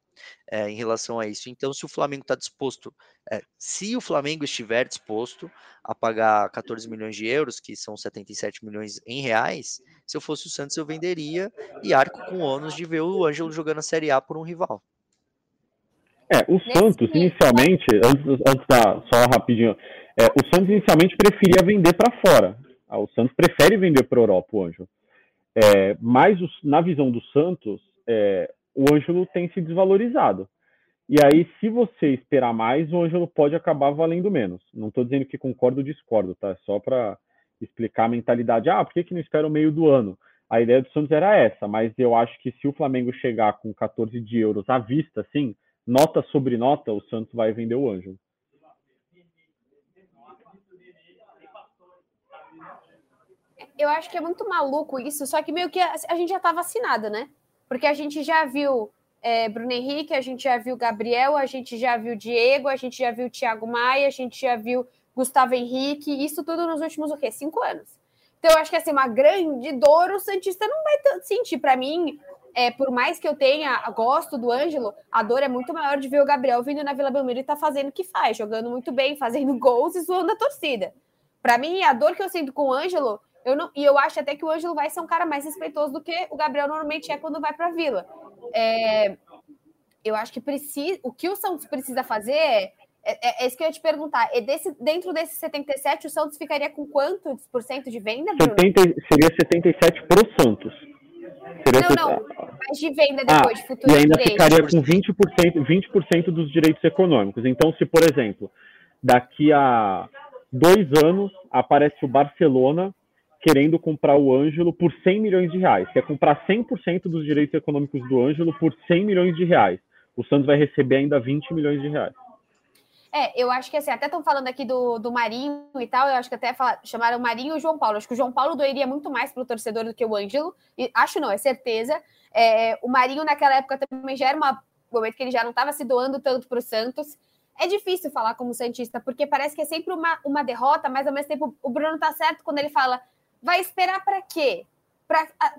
é, em relação a isso. Então, se o Flamengo está disposto, é, se o Flamengo estiver disposto a pagar 14 milhões de euros, que são 77 milhões em reais, se eu fosse o Santos, eu venderia e arco com ônus de ver o Ângelo jogando a Série A por um rival. É, o Santos, inicialmente, antes, antes da. Só rapidinho. É, o Santos inicialmente preferia vender para fora. Ah, o Santos prefere vender para a Europa, o Ângelo. É, mas os, na visão do Santos, é, o Ângelo tem se desvalorizado. E aí, se você esperar mais, o Ângelo pode acabar valendo menos. Não estou dizendo que concordo ou discordo, tá? É só para explicar a mentalidade. Ah, por que, que não espera o meio do ano? A ideia do Santos era essa, mas eu acho que se o Flamengo chegar com 14 de euros à vista, assim, nota sobre nota, o Santos vai vender o Ângelo. Eu acho que é muito maluco isso, só que meio que a, a gente já tá vacinado, né? Porque a gente já viu é, Bruno Henrique, a gente já viu Gabriel, a gente já viu Diego, a gente já viu Thiago Maia, a gente já viu Gustavo Henrique, isso tudo nos últimos o quê? Cinco anos. Então, eu acho que assim, uma grande dor o Santista não vai sentir. Para mim, é, por mais que eu tenha, gosto do Ângelo, a dor é muito maior de ver o Gabriel vindo na Vila Belmiro e tá fazendo o que faz, jogando muito bem, fazendo gols e zoando a torcida. Para mim, a dor que eu sinto com o Ângelo, eu não, e eu acho até que o Ângelo vai ser um cara mais respeitoso do que o Gabriel normalmente é quando vai para a Vila. É, eu acho que precisa, o que o Santos precisa fazer é, é, é, isso que eu ia te perguntar. É desse, dentro desses 77, o Santos ficaria com quantos por cento de venda, Bruno? 70, seria 77 para o Santos. Seria não, não, mas de venda depois, ah, de futuro. E ainda direito. ficaria com 20%, 20 dos direitos econômicos. Então, se, por exemplo, daqui a dois anos aparece o Barcelona querendo comprar o Ângelo por 100 milhões de reais, quer comprar 100% dos direitos econômicos do Ângelo por 100 milhões de reais. O Santos vai receber ainda 20 milhões de reais. É, eu acho que assim, até estão falando aqui do, do Marinho e tal, eu acho que até fala, chamaram o Marinho e o João Paulo. Acho que o João Paulo doeria muito mais para o torcedor do que o Ângelo. E, acho não, é certeza. É, o Marinho, naquela época, também já era uma, um momento que ele já não estava se doando tanto para o Santos. É difícil falar como Santista, porque parece que é sempre uma, uma derrota, mas ao mesmo tempo o Bruno tá certo quando ele fala: vai esperar para quê?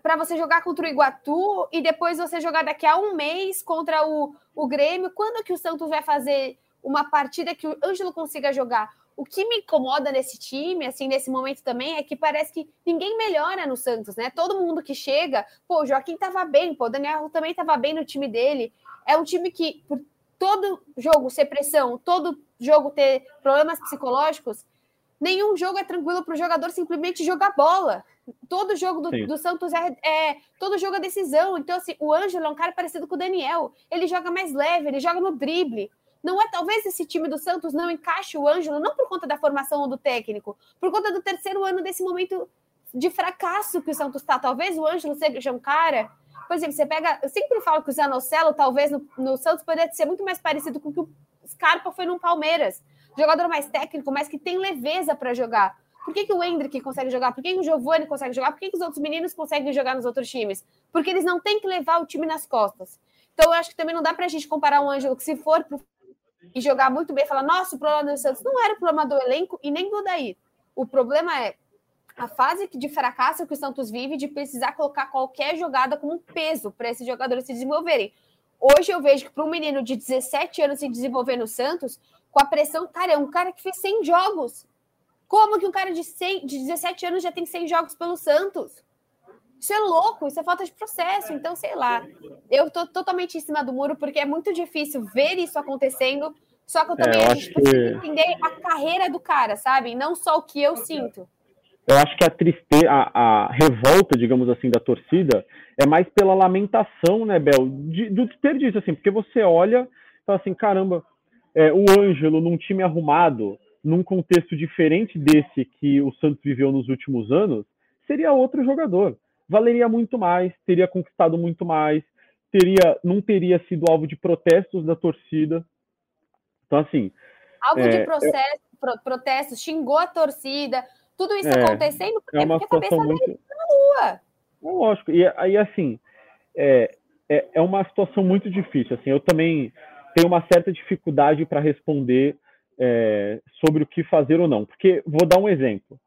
Para você jogar contra o Iguatu e depois você jogar daqui a um mês contra o, o Grêmio. Quando que o Santos vai fazer uma partida que o Ângelo consiga jogar. O que me incomoda nesse time, assim, nesse momento também, é que parece que ninguém melhora no Santos, né? Todo mundo que chega, pô, o Joaquim tava bem, pô, o Daniel também tava bem no time dele. É um time que, por todo jogo ser pressão, todo jogo ter problemas psicológicos, nenhum jogo é tranquilo para o jogador simplesmente jogar bola. Todo jogo do, do Santos é, é, todo jogo é decisão. Então, assim, o Ângelo é um cara parecido com o Daniel. Ele joga mais leve, ele joga no drible. Não é talvez esse time do Santos não encaixe o Ângelo, não por conta da formação ou do técnico, por conta do terceiro ano desse momento de fracasso que o Santos está. Talvez o Ângelo seja um cara. Por exemplo, você pega. Eu sempre falo que o Zanocelo, talvez no, no Santos, poderia ser muito mais parecido com o que o Scarpa foi no Palmeiras. Jogador mais técnico, mas que tem leveza para jogar. Por que, que o Hendrick consegue jogar? Por que, que o Giovani consegue jogar? Por que, que os outros meninos conseguem jogar nos outros times? Porque eles não têm que levar o time nas costas. Então, eu acho que também não dá para a gente comparar um Ângelo que, se for para e jogar muito bem, falar, nossa, o problema do Santos não era o problema do elenco e nem do Daí. O problema é a fase de fracasso que o Santos vive de precisar colocar qualquer jogada como um peso para esses jogadores se desenvolverem. Hoje eu vejo que para um menino de 17 anos se desenvolver no Santos, com a pressão, cara, é um cara que fez 100 jogos. Como que um cara de, 100, de 17 anos já tem 100 jogos pelo Santos? Isso é louco, isso é falta de processo. Então, sei lá. Eu tô totalmente em cima do muro, porque é muito difícil ver isso acontecendo. Só que eu também é, eu a gente precisa que... entender a carreira do cara, sabe? Não só o que eu sinto. Eu acho que a tristeza, a, a revolta, digamos assim, da torcida é mais pela lamentação, né, Bel? De, do desperdício, assim, porque você olha e fala assim, caramba, é, o Ângelo num time arrumado, num contexto diferente desse que o Santos viveu nos últimos anos, seria outro jogador valeria muito mais, teria conquistado muito mais, teria, não teria sido alvo de protestos da torcida. Então, assim. Alvo é, de processo, pro, protestos, xingou a torcida, tudo isso é, acontecendo porque, é uma porque a cabeça muito... dele tá na rua. É lógico. E aí, assim, é, é, é uma situação muito difícil. Assim, eu também tenho uma certa dificuldade para responder é, sobre o que fazer ou não. Porque, vou dar um exemplo.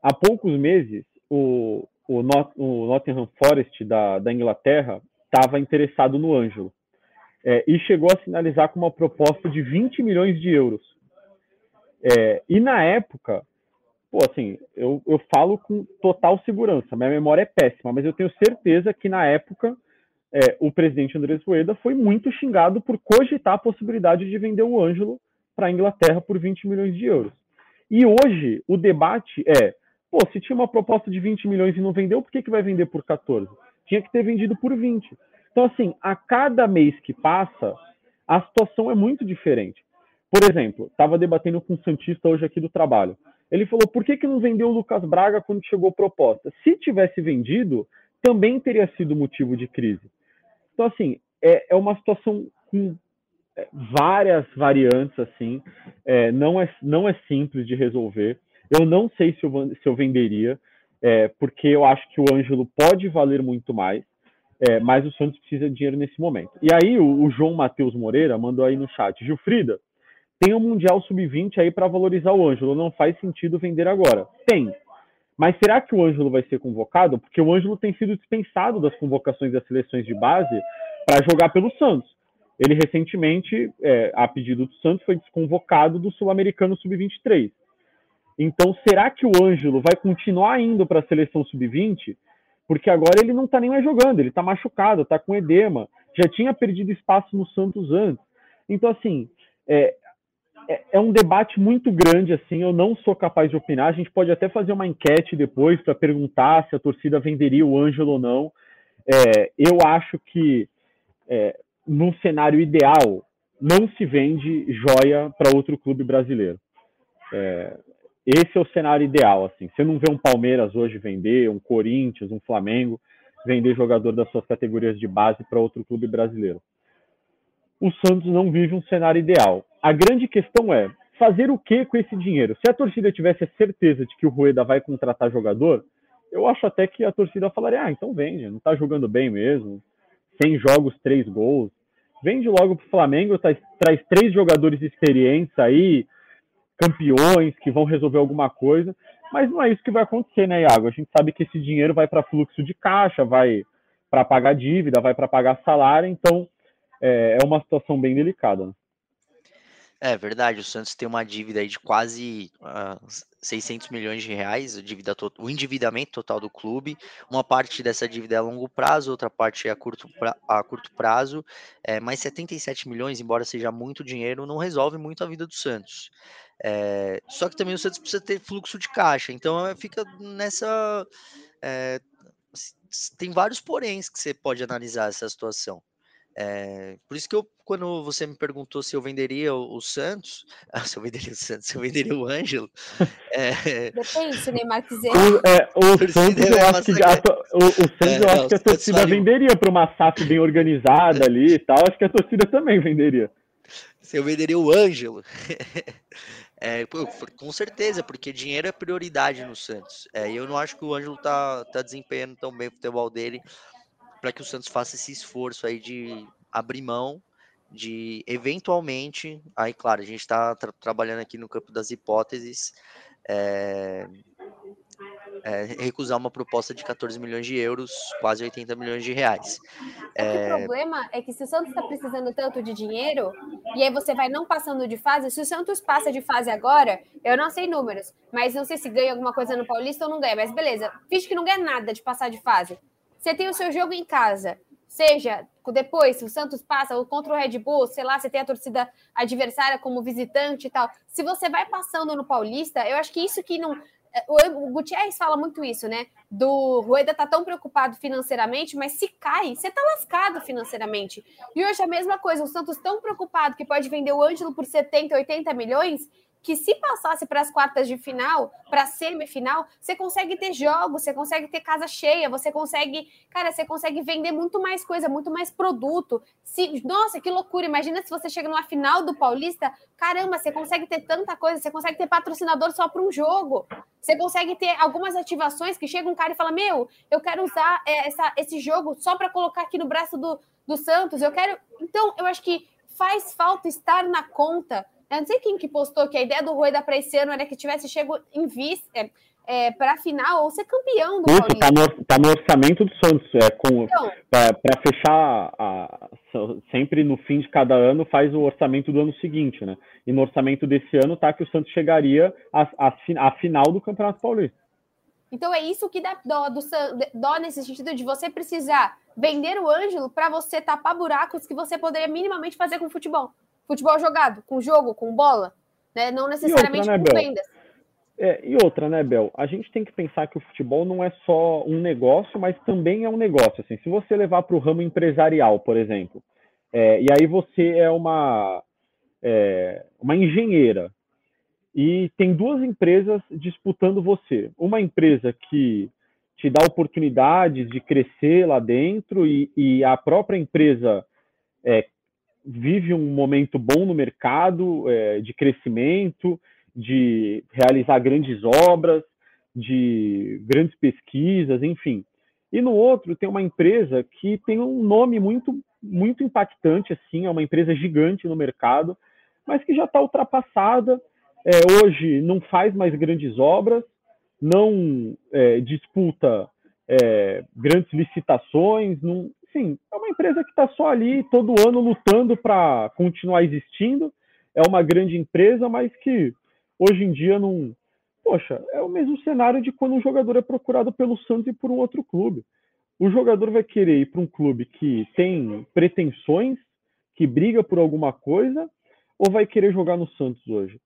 Há poucos meses, o, o, Not, o Nottingham Forest da, da Inglaterra estava interessado no Ângelo. É, e chegou a sinalizar com uma proposta de 20 milhões de euros. É, e na época, pô, assim, eu, eu falo com total segurança, minha memória é péssima, mas eu tenho certeza que na época é, o presidente Andrés Rueda foi muito xingado por cogitar a possibilidade de vender o Ângelo para a Inglaterra por 20 milhões de euros. E hoje o debate é, pô, se tinha uma proposta de 20 milhões e não vendeu, por que, que vai vender por 14? Tinha que ter vendido por 20. Então, assim, a cada mês que passa, a situação é muito diferente. Por exemplo, estava debatendo com um Santista hoje aqui do trabalho. Ele falou, por que, que não vendeu o Lucas Braga quando chegou a proposta? Se tivesse vendido, também teria sido motivo de crise. Então, assim, é, é uma situação com é, várias variantes, assim, é, não, é, não é simples de resolver. Eu não sei se eu, se eu venderia, é, porque eu acho que o Ângelo pode valer muito mais, é, mas o Santos precisa de dinheiro nesse momento. E aí o, o João Matheus Moreira mandou aí no chat, Gilfrida, tem um Mundial Sub-20 aí para valorizar o Ângelo, não faz sentido vender agora. Tem, mas será que o Ângelo vai ser convocado? Porque o Ângelo tem sido dispensado das convocações das seleções de base para jogar pelo Santos. Ele recentemente, é, a pedido do Santos, foi desconvocado do Sul-Americano Sub-23. Então, será que o Ângelo vai continuar indo para a seleção Sub-20? Porque agora ele não está nem mais jogando, ele está machucado, está com edema, já tinha perdido espaço no Santos antes. Então, assim, é, é, é, um debate muito grande, assim, eu não sou capaz de opinar. A gente pode até fazer uma enquete depois para perguntar se a torcida venderia o Ângelo ou não. É, eu acho que é, cenário ideal não se vende joia para outro clube brasileiro. É, esse é o cenário ideal, assim. Você não vê um Palmeiras hoje vender, um Corinthians, um Flamengo vender jogador das suas categorias de base para outro clube brasileiro. O Santos não vive um cenário ideal. A grande questão é fazer o que com esse dinheiro? Se a torcida tivesse a certeza de que o Rueda vai contratar jogador, eu acho até que a torcida falaria: ah, então vende, não tá jogando bem mesmo. 100 jogos, 3 gols. Vende logo pro Flamengo, traz, traz três jogadores experientes aí, campeões que vão resolver alguma coisa. Mas não é isso que vai acontecer, né, Iago? A gente sabe que esse dinheiro vai para fluxo de caixa, vai para pagar dívida, vai para pagar salário, então é, é uma situação bem delicada. Né? É verdade, o Santos tem uma dívida aí de quase uh, 600 milhões de reais, dívida o endividamento total do clube. Uma parte dessa dívida é a longo prazo, outra parte é a curto, pra a curto prazo. É, mas 77 milhões, embora seja muito dinheiro, não resolve muito a vida do Santos. É, só que também o Santos precisa ter fluxo de caixa, então é, fica nessa. É, tem vários poréns que você pode analisar essa situação. É, por isso que eu, quando você me perguntou se eu venderia o, o Santos, ah, se eu venderia o Santos, se eu venderia o Ângelo. É... Depende, se o Neymar quiser. O, é, o Santos, eu acho que, a, o, o Santos, é, eu acho que a torcida venderia para uma SAF bem organizada ali e tal. Acho que a torcida também venderia. Se eu venderia o Ângelo. É, com certeza, porque dinheiro é prioridade no Santos. É, e eu não acho que o Ângelo tá, tá desempenhando tão bem o futebol dele para que o Santos faça esse esforço aí de abrir mão de eventualmente, aí claro, a gente está tra trabalhando aqui no campo das hipóteses, é, é, recusar uma proposta de 14 milhões de euros, quase 80 milhões de reais. É... O problema é que se o Santos está precisando tanto de dinheiro, e aí você vai não passando de fase, se o Santos passa de fase agora, eu não sei números, mas não sei se ganha alguma coisa no Paulista ou não ganha, mas beleza, finge que não ganha nada de passar de fase. Você tem o seu jogo em casa, seja depois, se o Santos passa ou contra o Red Bull, sei lá, você tem a torcida adversária como visitante e tal. Se você vai passando no Paulista, eu acho que isso que não. É, o Gutierrez fala muito isso, né? Do Rueda tá tão preocupado financeiramente, mas se cai, você tá lascado financeiramente. E hoje a mesma coisa, o Santos tão preocupado que pode vender o Ângelo por 70, 80 milhões, que se passasse para as quartas de final, para a semifinal, você consegue ter jogos, você consegue ter casa cheia, você consegue, cara, você consegue vender muito mais coisa, muito mais produto. Se, nossa, que loucura! Imagina se você chega numa final do Paulista, caramba, você consegue ter tanta coisa, você consegue ter patrocinador só para um jogo. Você consegue ter algumas ativações que chega um cara e fala: Meu, eu quero usar é, essa, esse jogo só para colocar aqui no braço do, do Santos. Eu quero. Então, eu acho que faz falta estar na conta. Eu não sei quem que postou que a ideia do Rueda para esse ano era que tivesse chego em vista, é, é, para a final ou ser campeão do Isso, Paulista. tá no, tá no orçamento do Santos. É, com, Então, para fechar a- sempre no fim de cada ano faz o orçamento do ano seguinte, né? E no orçamento desse ano tá que o Santos chegaria à, à, fi- à final do Campeonato Paulista. Então é isso que dá dó, do, dó nesse sentido de você precisar vender o Ângelo para você tapar buracos que você poderia minimamente fazer com futebol. Futebol jogado, com jogo, com bola, né? Não necessariamente né, com Bel? vendas. É, e outra, né, Bel? A gente tem que pensar que o futebol não é só um negócio, mas também é um negócio. Assim, se você levar para o ramo empresarial, por exemplo, é, e aí você é uma, é, uma engenheira e tem duas empresas disputando você. Uma empresa que te dá oportunidades de crescer lá dentro e, e a própria empresa é, vive um momento bom no mercado é, de crescimento, de realizar grandes obras, de grandes pesquisas, enfim. E no outro tem uma empresa que tem um nome muito muito impactante, assim, é uma empresa gigante no mercado, mas que já está ultrapassada. É, hoje não faz mais grandes obras, não é, disputa é, grandes licitações, não, enfim, é uma empresa que está só ali todo ano lutando para continuar existindo. É uma grande empresa, mas que hoje em dia não. Poxa, é o mesmo cenário de quando um jogador é procurado pelo Santos e por um outro clube. O jogador vai querer ir para um clube que tem pretensões, que briga por alguma coisa, ou vai querer jogar no Santos hoje?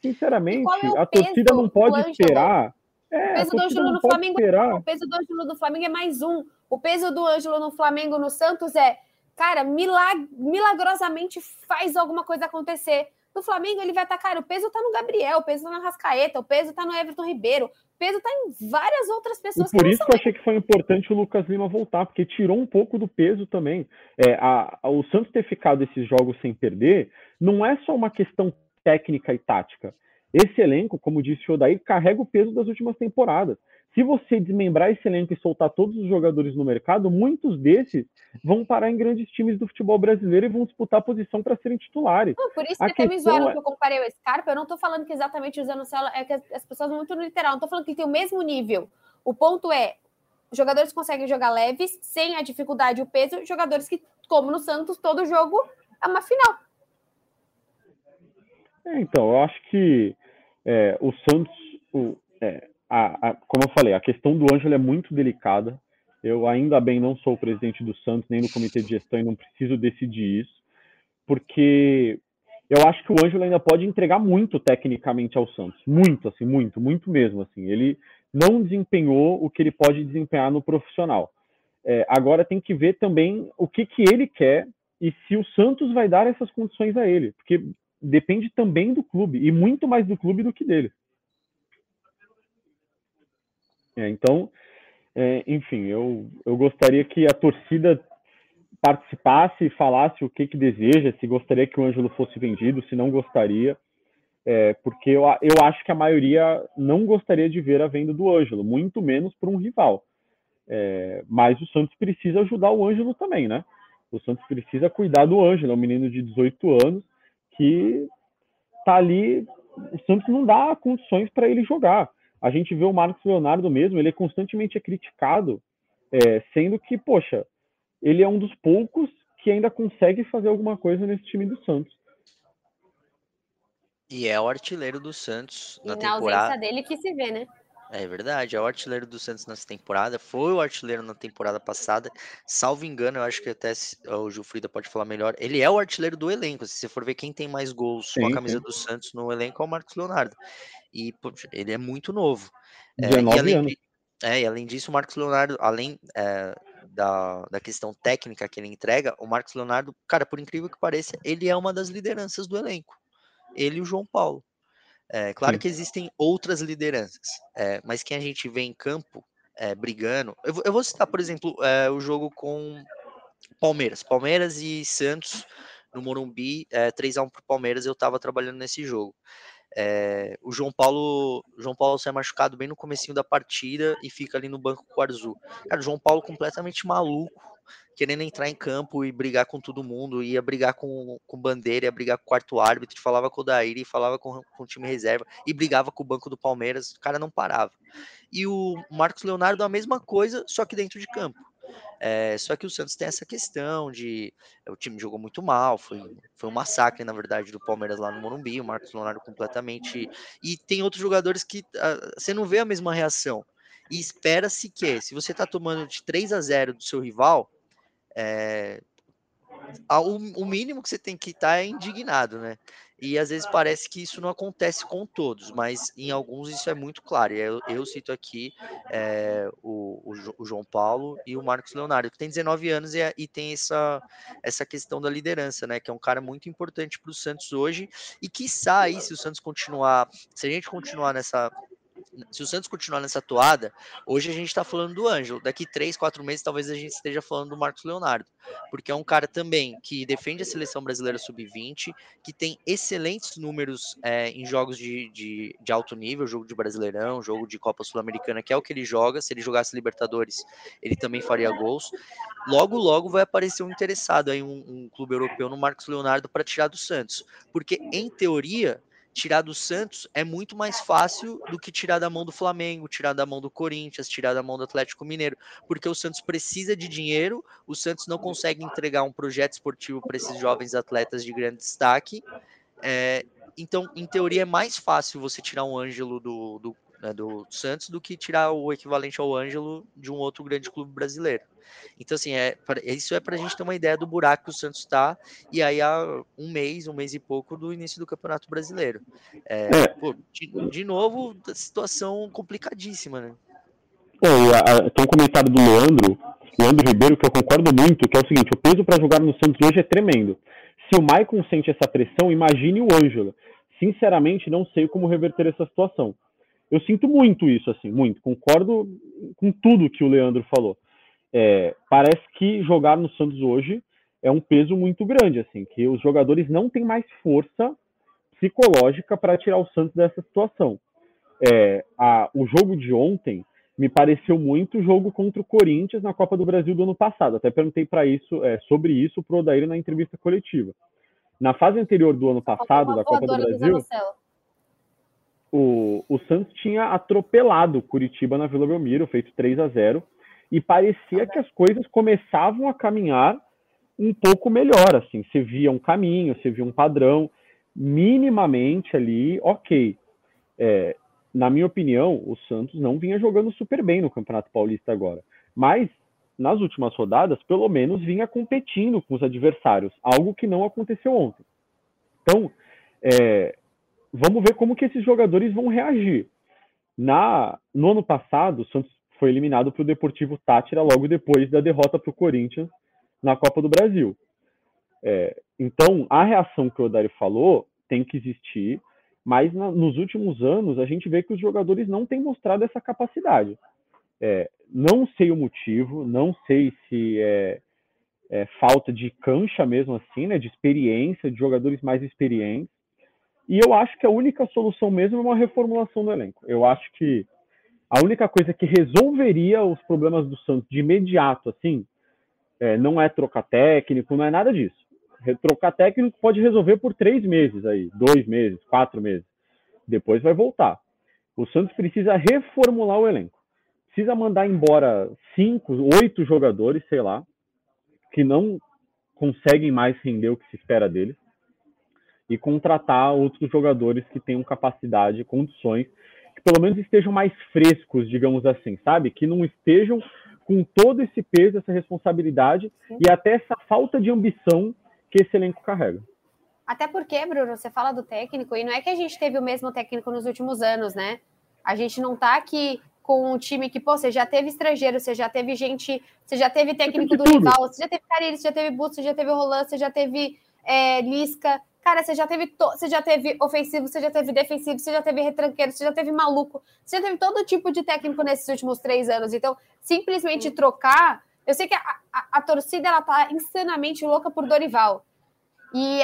Sinceramente, qual é a torcida não pode esperar. É, O peso do Ângelo no Flamengo, esperar. o peso do Ângelo do Flamengo é mais um. O peso do Ângelo no Flamengo, no Santos é, cara, milag milagrosamente faz alguma coisa acontecer. No Flamengo ele vai estar, cara, o peso tá no Gabriel, o peso tá no Rascaeta, o peso tá no Everton Ribeiro, o peso tá em várias outras E pessoas por que isso que eu achei que foi importante o Lucas Lima voltar, porque tirou um pouco do peso também. É, a- a- o Santos ter ficado esses jogos sem perder não é só uma questão técnica e tática. Esse elenco, como disse o Odair, carrega o peso das últimas temporadas. Se você desmembrar esse elenco e soltar todos os jogadores no mercado, muitos desses vão parar em grandes times do futebol brasileiro e vão disputar posição para serem titulares. Não, por isso A que até me zoaram é- que eu comparei o Scarpa. Eu não tô falando que exatamente usando o Celo, é que as, as pessoas vão muito no literal. Não tô falando que tem o mesmo nível. O ponto é, jogadores conseguem jogar leves, sem a dificuldade e o peso, jogadores que, como no Santos, todo jogo é uma final. É, então, eu acho que é, o Santos, o- é, a- a- como eu falei, a questão do Ângelo é muito delicada. Eu ainda bem não sou o presidente do Santos, nem do comitê de gestão, e não preciso decidir isso, porque eu acho que o Ângelo ainda pode entregar muito tecnicamente ao Santos. Muito, assim, muito, muito mesmo. Assim. Ele não desempenhou o que ele pode desempenhar no profissional. É, agora tem que ver também o que, que ele quer e se o Santos vai dar essas condições a ele, porque depende também do clube, e muito mais do clube do que dele. É, então, é, enfim, eu, eu gostaria que a torcida participasse e falasse o que, que deseja, se gostaria que o Ângelo fosse vendido, se não gostaria, é, porque eu, eu acho que a maioria não gostaria de ver a venda do Ângelo, muito menos por um rival. É, mas o Santos precisa ajudar o Ângelo também, né? O Santos precisa cuidar do Ângelo, é um menino de 18 anos que tá ali. O Santos não dá condições para ele jogar. A gente vê o Marcos Leonardo mesmo, ele é constantemente criticado, é, sendo que, poxa, ele é um dos poucos que ainda consegue fazer alguma coisa nesse time do Santos. E é o artilheiro do Santos E na na temporada. ausência dele que se vê, né? É verdade, é o artilheiro do Santos nessa temporada. Foi o artilheiro na temporada passada. Salvo engano, eu acho que até o Gilfrida pode falar melhor. Ele é o artilheiro do elenco. Se você for ver quem tem mais gols com a Sim, camisa sim. do Santos no elenco, é o Marcos Leonardo. E poxa, ele é muito novo. É, e 19 além anos. é, e além disso, o Marcos Leonardo, além é, da, da questão técnica que ele entrega, o Marcos Leonardo, cara, por incrível que pareça, ele é uma das lideranças do elenco. Ele e o João Paulo. É, claro que existem outras lideranças, é, mas quem a gente vê em campo é, brigando. Eu, vou- eu vou citar, por exemplo, o jogo com Palmeiras. Palmeiras e Santos no Morumbi, é, 3x1 pro Palmeiras, eu tava trabalhando nesse jogo. É, o João Paulo, João Paulo sai machucado bem no comecinho da partida e fica ali no banco com o Arzu. Cara, o João Paulo completamente maluco, querendo entrar em campo e brigar com todo mundo, ia brigar com, com bandeira, ia brigar com o quarto árbitro, falava com o Daíri, falava com, com o time reserva e brigava com o banco do Palmeiras, o cara não parava. E o Marcos Leonardo a mesma coisa, só que dentro de campo. É, só que o Santos tem essa questão de o time jogou muito mal, foi, foi um massacre, na verdade, do Palmeiras lá no Morumbi, o Marcos Leonardo completamente. E tem outros jogadores que uh, você não vê a mesma reação. E espera-se que, se você está tomando de 3 a 0 do seu rival, é, o, mínimo que você tem que estar tá é indignado, né? E às vezes parece que isso não acontece com todos, mas em alguns isso é muito claro. Eu, eu cito aqui é, o, o, João Paulo e o Marcos Leonardo, que tem 19 anos e, e tem essa, essa questão da liderança, né? Que é um cara muito importante para o Santos hoje. E que sai, se o Santos continuar, se a gente continuar nessa se o Santos continuar nessa toada, hoje a gente está falando do Ângelo. Daqui três, quatro meses, talvez a gente esteja falando do Marcos Leonardo, porque é um cara também que defende a seleção brasileira sub-20, que tem excelentes números é, em jogos de, de, de, alto nível, jogo de Brasileirão, jogo de Copa Sul-Americana, que é o que ele joga. Se ele jogasse Libertadores, ele também faria gols. Logo, logo vai aparecer um interessado aí, um, um clube europeu no Marcos Leonardo para tirar do Santos, porque em teoria tirar do Santos é muito mais fácil do que tirar da mão do Flamengo, tirar da mão do Corinthians, tirar da mão do Atlético Mineiro, porque o Santos precisa de dinheiro, o Santos não consegue entregar um projeto esportivo para esses jovens atletas de grande destaque. É, então, em teoria, é mais fácil você tirar um Ângelo do, do, né, do Santos do que tirar o equivalente ao Ângelo de um outro grande clube brasileiro. Então, assim, é, isso é para a gente ter uma ideia do buraco que o Santos está, e aí há um mês, um mês e pouco do início do Campeonato Brasileiro. É, é. Pô, de, de, novo, situação complicadíssima, né? Pô, tem um comentário do Leandro, Leandro Ribeiro, que eu concordo muito, que é o seguinte, o peso para jogar no Santos hoje é tremendo. Se o Maicon sente essa pressão, imagine o Ângelo. Sinceramente, não sei como reverter essa situação. Eu sinto muito isso, assim, muito. Concordo com tudo que o Leandro falou. É, parece que jogar no Santos hoje é um peso muito grande, assim, que os jogadores não têm mais força psicológica para tirar o Santos dessa situação. É, a, o jogo de ontem me pareceu muito o jogo contra o Corinthians na Copa do Brasil do ano passado. Até perguntei para isso é, sobre isso para o Odair na entrevista coletiva. Na fase anterior do ano passado da Copa do Brasil, o, o Santos tinha atropelado Curitiba na Vila Belmiro, feito 3 a 0 e parecia que as coisas começavam a caminhar um pouco melhor, assim, você via um caminho, você via um padrão, minimamente ali, ok. É, na minha opinião, o Santos não vinha jogando super bem no Campeonato Paulista agora, mas nas últimas rodadas, pelo menos vinha competindo com os adversários, algo que não aconteceu ontem. Então, é, vamos ver como que esses jogadores vão reagir. Na, no ano passado, o Santos foi eliminado para o Deportivo Tátira logo depois da derrota para o Corinthians na Copa do Brasil. É, então, a reação que o Odário falou tem que existir, mas na, nos últimos anos a gente vê que os jogadores não têm mostrado essa capacidade. É, não sei o motivo, não sei se é, é, falta de cancha mesmo assim, né, de experiência, de jogadores mais experientes. E eu acho que a única solução mesmo é uma reformulação do elenco. Eu acho que a única coisa que resolveria os problemas do Santos de imediato, assim, é, não é trocar técnico, não é nada disso. Trocar técnico pode resolver por três meses aí, dois meses, quatro meses. Depois vai voltar. O Santos precisa reformular o elenco. Precisa mandar embora cinco, oito jogadores, sei lá, que não conseguem mais render o que se espera deles e contratar outros jogadores que tenham capacidade, condições pelo menos estejam mais frescos, digamos assim, sabe? Que não estejam com todo esse peso, essa responsabilidade Sim. e até essa falta de ambição que esse elenco carrega. Até porque, Bruno, você fala do técnico, e não é que a gente teve o mesmo técnico nos últimos anos, né? A gente não tá aqui com um time que, pô, você já teve estrangeiro, você já teve gente, você já teve técnico do rival, você já teve Carilli, você já teve Busto, você já teve Roland, você já teve é, Lisca, Cara, você já teve to... você já teve ofensivo, você já teve defensivo, você já teve retranqueiro, você já teve maluco, você já teve todo tipo de técnico nesses últimos três anos. Então, simplesmente trocar. Eu sei que a, a, a torcida ela tá insanamente louca por Dorival. E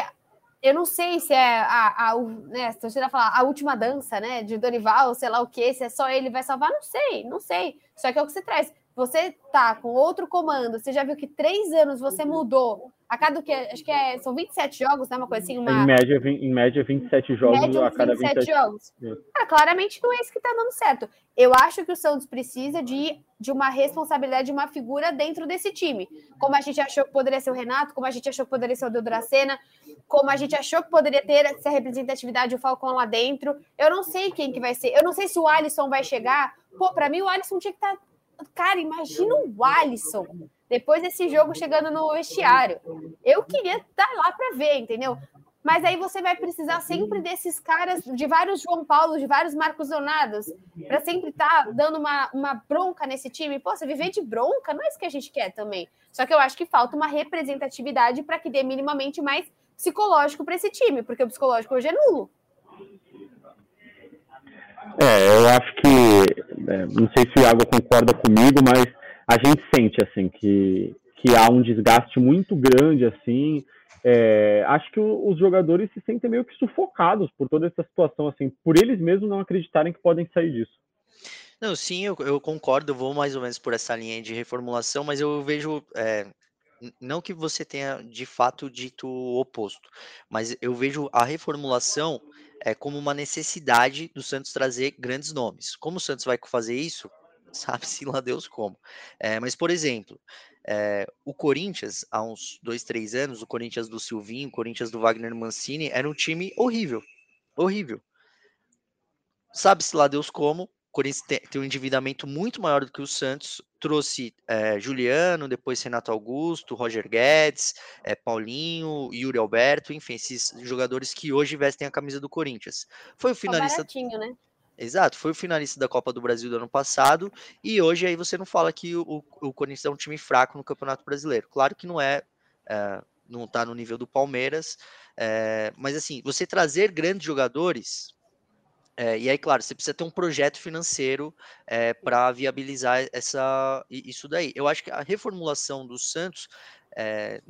eu não sei se é a, a, né, a torcida fala a última dança, né, de Dorival, sei lá o que, se é só ele vai salvar, não sei, não sei. Só que é o que você traz. você tá com outro comando, você já viu que três anos você mudou a cada que acho que é, são 27 jogos, né? Uma coisa assim, uma... Em média, em média 27 jogos média, a cada 27, 27 jogos. Ah, claramente não é isso que tá dando certo. Eu acho que o Santos precisa de, de uma responsabilidade, de uma figura dentro desse time. Como a gente achou que poderia ser o Renato, como a gente achou que poderia ser o Dracena, como a gente achou que poderia ter essa representatividade o Falcão lá dentro. Eu não sei quem que vai ser. Eu não sei se o Alisson vai chegar. Pô, para mim o Alisson tinha que estar tá... Cara, imagina o Alisson depois desse jogo chegando no vestiário. Eu queria estar lá para ver, entendeu? Mas aí você vai precisar sempre desses caras, de vários João Paulo, de vários Marcos Donados, para sempre estar tá dando uma, uma bronca nesse time. Pô, você viver de bronca não é isso que a gente quer também. Só que eu acho que falta uma representatividade para que dê minimamente mais psicológico para esse time, porque o psicológico hoje é nulo. É, eu acho que. É, não sei se o Iago concorda comigo, mas a gente sente assim que, que há um desgaste muito grande assim. É, acho que os jogadores se sentem meio que sufocados por toda essa situação, assim, por eles mesmos não acreditarem que podem sair disso. Não, sim, eu, eu concordo, vou mais ou menos por essa linha de reformulação, mas eu vejo, é, não que você tenha de fato dito o oposto, mas eu vejo a reformulação é, como uma necessidade do Santos trazer grandes nomes. Como o Santos vai fazer isso? Sabe-se lá Deus como. É, mas, por exemplo, é, o Corinthians, há uns dois, três anos, o Corinthians do Silvinho, o Corinthians do Wagner Mancini, era um time horrível. Horrível. Sabe-se lá Deus como. O Corinthians tem, um endividamento muito maior do que o Santos. Trouxe é, Juliano, depois Renato Augusto, Roger Guedes, é, Paulinho, Yuri Alberto, enfim, esses jogadores que hoje vestem a camisa do Corinthians. Foi o finalista. Baratinho, né? Exato, foi o finalista da Copa do Brasil do ano passado e hoje aí você não fala que o, o Corinthians é um time fraco no Campeonato Brasileiro. Claro que não é, é não está no nível do Palmeiras, é, mas assim, você trazer grandes jogadores, é, e aí, claro, você precisa ter um projeto financeiro é, para viabilizar essa, isso daí. Eu acho que a reformulação do Santos, é,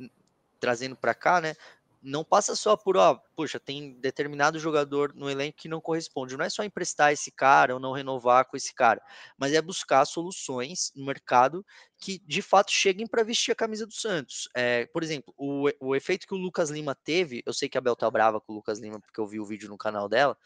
trazendo para cá, né, não passa só por, ó, puxa, tem determinado jogador no elenco que não corresponde. Não é só emprestar esse cara ou não renovar com esse cara, mas é buscar soluções no mercado que de fato cheguem para vestir a camisa do Santos. É, por exemplo, o, o efeito que o Lucas Lima teve, eu sei que a Bel tá brava com o Lucas Lima porque eu vi o vídeo no canal dela,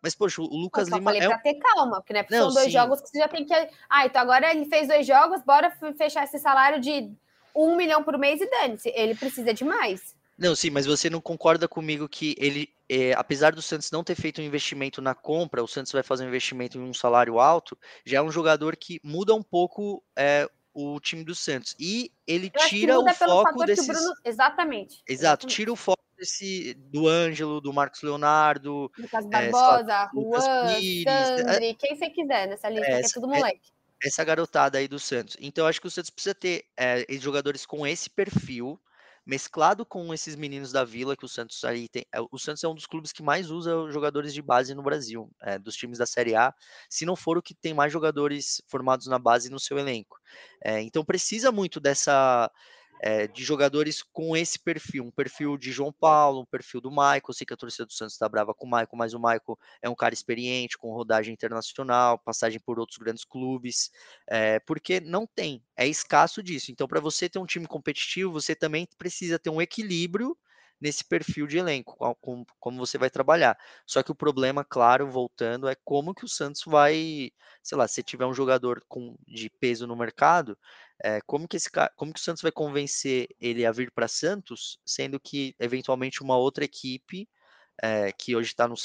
mas poxa, o Lucas eu Lima falei é pra ter calma, porque né, não, são dois sim. jogos que você já tem que, ah, então agora ele fez dois jogos, bora fechar esse salário de um milhão por mês e dane-se, ele precisa de mais. Não, sim, mas você não concorda comigo que ele, é, apesar do Santos não ter feito um investimento na compra, o Santos vai fazer um investimento em um salário alto, já é um jogador que muda um pouco é, o time do Santos. E ele Eu tira o foco desses... Bruno... Exatamente. Exato, tira o foco desse do Ângelo, do Marcos Leonardo, Lucas Barbosa, é, Juan, Pires, Sandri, quem você quiser nessa lista, essa, que é tudo moleque. Essa garotada aí do Santos. Então, eu acho que o Santos precisa ter é, jogadores com esse perfil mesclado com esses meninos da Vila que o Santos aí tem. É, o Santos é um dos clubes que mais usa jogadores de base no Brasil, é, dos times da Série A, se não for o que tem mais jogadores formados na base no seu elenco. É, então precisa muito dessa é, de jogadores com esse perfil, um perfil de João Paulo, um perfil do Michael. Sei que a torcida do Santos está brava com o Michael, mas o Michael é um cara experiente, com rodagem internacional, passagem por outros grandes clubes, é, porque não tem, é escasso disso. Então, para você ter um time competitivo, você também precisa ter um equilíbrio nesse perfil de elenco, como, como você vai trabalhar. Só que o problema, claro, voltando, é como que o Santos vai, sei lá, se tiver um jogador com, de peso no mercado, é, como que esse como que o Santos vai convencer ele a vir para Santos, sendo que eventualmente uma outra equipe é, que hoje está num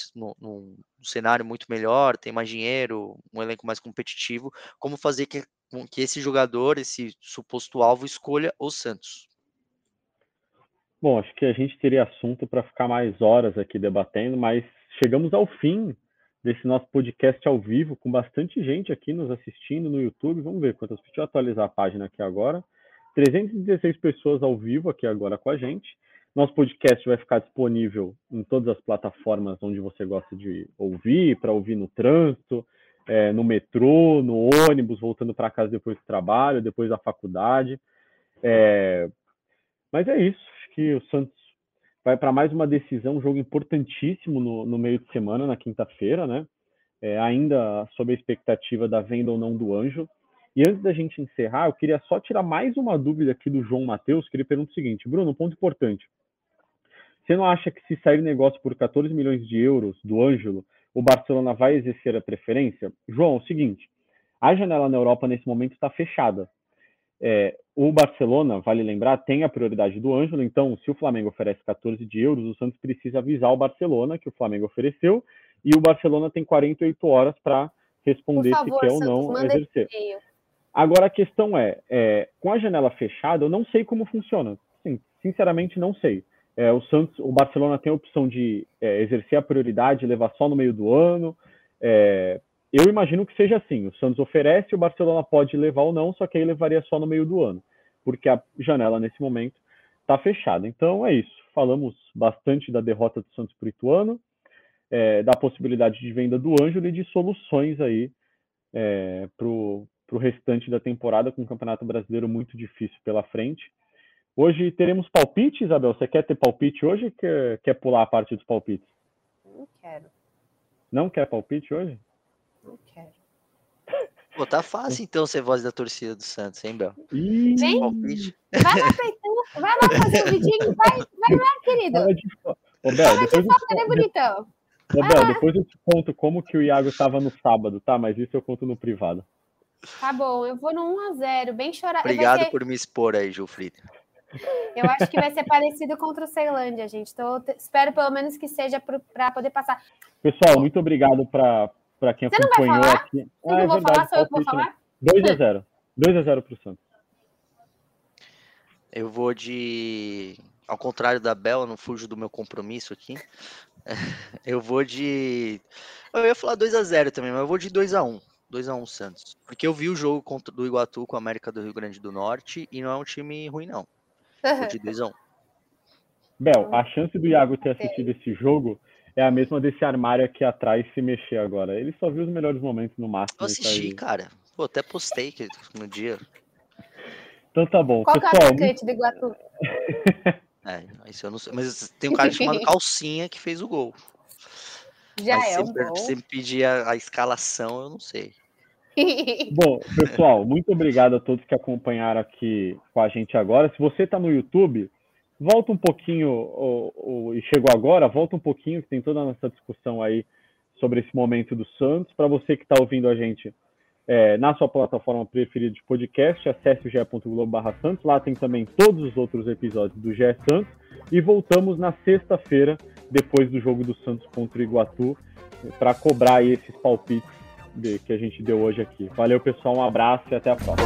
cenário muito melhor, tem mais dinheiro, um elenco mais competitivo, como fazer que, que esse jogador, esse suposto alvo, escolha o Santos? Bom, acho que a gente teria assunto para ficar mais horas aqui debatendo, mas chegamos ao fim desse nosso podcast ao vivo, com bastante gente aqui nos assistindo no YouTube. Vamos ver quantas. Deixa eu atualizar a página aqui agora. 316 pessoas ao vivo aqui agora com a gente. Nosso podcast vai ficar disponível em todas as plataformas onde você gosta de ouvir, para ouvir no trânsito, é, no metrô, no ônibus, voltando para casa depois do trabalho, depois da faculdade. É... Mas é isso que o Santos vai para mais uma decisão, um jogo importantíssimo no, no meio de semana, na quinta-feira, né? É, ainda sob a expectativa da venda ou não do Anjo. E antes da gente encerrar, eu queria só tirar mais uma dúvida aqui do João Matheus, que ele pergunta o seguinte: Bruno, um ponto importante. Você não acha que se sair negócio por 14 milhões de euros do Ângelo, o Barcelona vai exercer a preferência? João, é o seguinte: a janela na Europa nesse momento está fechada. É, o Barcelona, vale lembrar, tem a prioridade do Ângelo, então se o Flamengo oferece 14 de euros, o Santos precisa avisar o Barcelona que o Flamengo ofereceu e o Barcelona tem 48 horas para responder favor, se quer ou não exercer. Agora a questão é, é, com a janela fechada, eu não sei como funciona. Sim, sinceramente, não sei. É, o Santos, o Barcelona tem a opção de é, exercer a prioridade, levar só no meio do ano. É, eu imagino que seja assim. O Santos oferece, o Barcelona pode levar ou não, só que aí levaria só no meio do ano, porque a janela nesse momento está fechada. Então é isso. Falamos bastante da derrota do Santos para o Ituano, é, da possibilidade de venda do Ângelo e de soluções aí é, para o restante da temporada, com o Campeonato Brasileiro muito difícil pela frente. Hoje teremos palpite, Isabel? Você quer ter palpite hoje ou quer, quer pular a parte dos palpites? Não quero. Não quer palpite hoje? Não quero. Pô, tá fácil então ser voz da torcida do Santos, hein, Bel? Ih, Vem, vai lá, Peitão, vai lá fazer o vidinho, vai, vai lá, querido. Fala de, Ô, Bel, depois de foto, né, bonitão? Ô, Bel, depois eu te conto como que o Iago estava no sábado, tá? Mas isso eu conto no privado. Tá bom, eu vou no 1x0, bem chorar. Obrigado ser... por me expor aí, Gilfrida. Eu acho que vai ser parecido contra o Ceilândia, gente. Então, espero pelo menos que seja para poder passar. Pessoal, muito obrigado para quem Você acompanhou não vai falar? aqui. Eu ah, não é vou verdade, falar, sou eu que vou falar? 2 a 0 2 a 0 pro Santos. Eu vou de. Ao contrário da Bel, eu não fujo do meu compromisso aqui. Eu vou de. Eu ia falar 2 a 0 também, mas eu vou de 2 a 1 2 a 1 Santos. Porque eu vi o jogo contra do Iguatu com a América do Rio Grande do Norte e não é um time ruim, não. Vou de 2 a 1 Bel, a chance do Iago ter assistido esse jogo é a mesma desse armário aqui atrás se mexer agora. Ele só viu os melhores momentos no máximo. Eu assisti, cara. Pô, até postei no dia. Então tá bom. Qual Pessoal, é o muito... do Iguatu? é, isso eu não sei. Mas tem um cara chamado Calcinha que fez o gol. Já Mas é um gol. Se pedir a, a escalação, eu não sei. Bom, pessoal, muito obrigado a todos que acompanharam aqui com a gente agora. Se você está no YouTube, volta um pouquinho, ou, ou, e chegou agora, volta um pouquinho, que tem toda a nossa discussão aí sobre esse momento do Santos. Para você que está ouvindo a gente é, na sua plataforma preferida de podcast, acesse o ge.globo Santos. Lá tem também todos os outros episódios do GE Santos. E voltamos na sexta-feira, depois do jogo do Santos contra o Iguatu, para cobrar esses palpites de, que a gente deu hoje aqui. Valeu, pessoal, um abraço e até a próxima.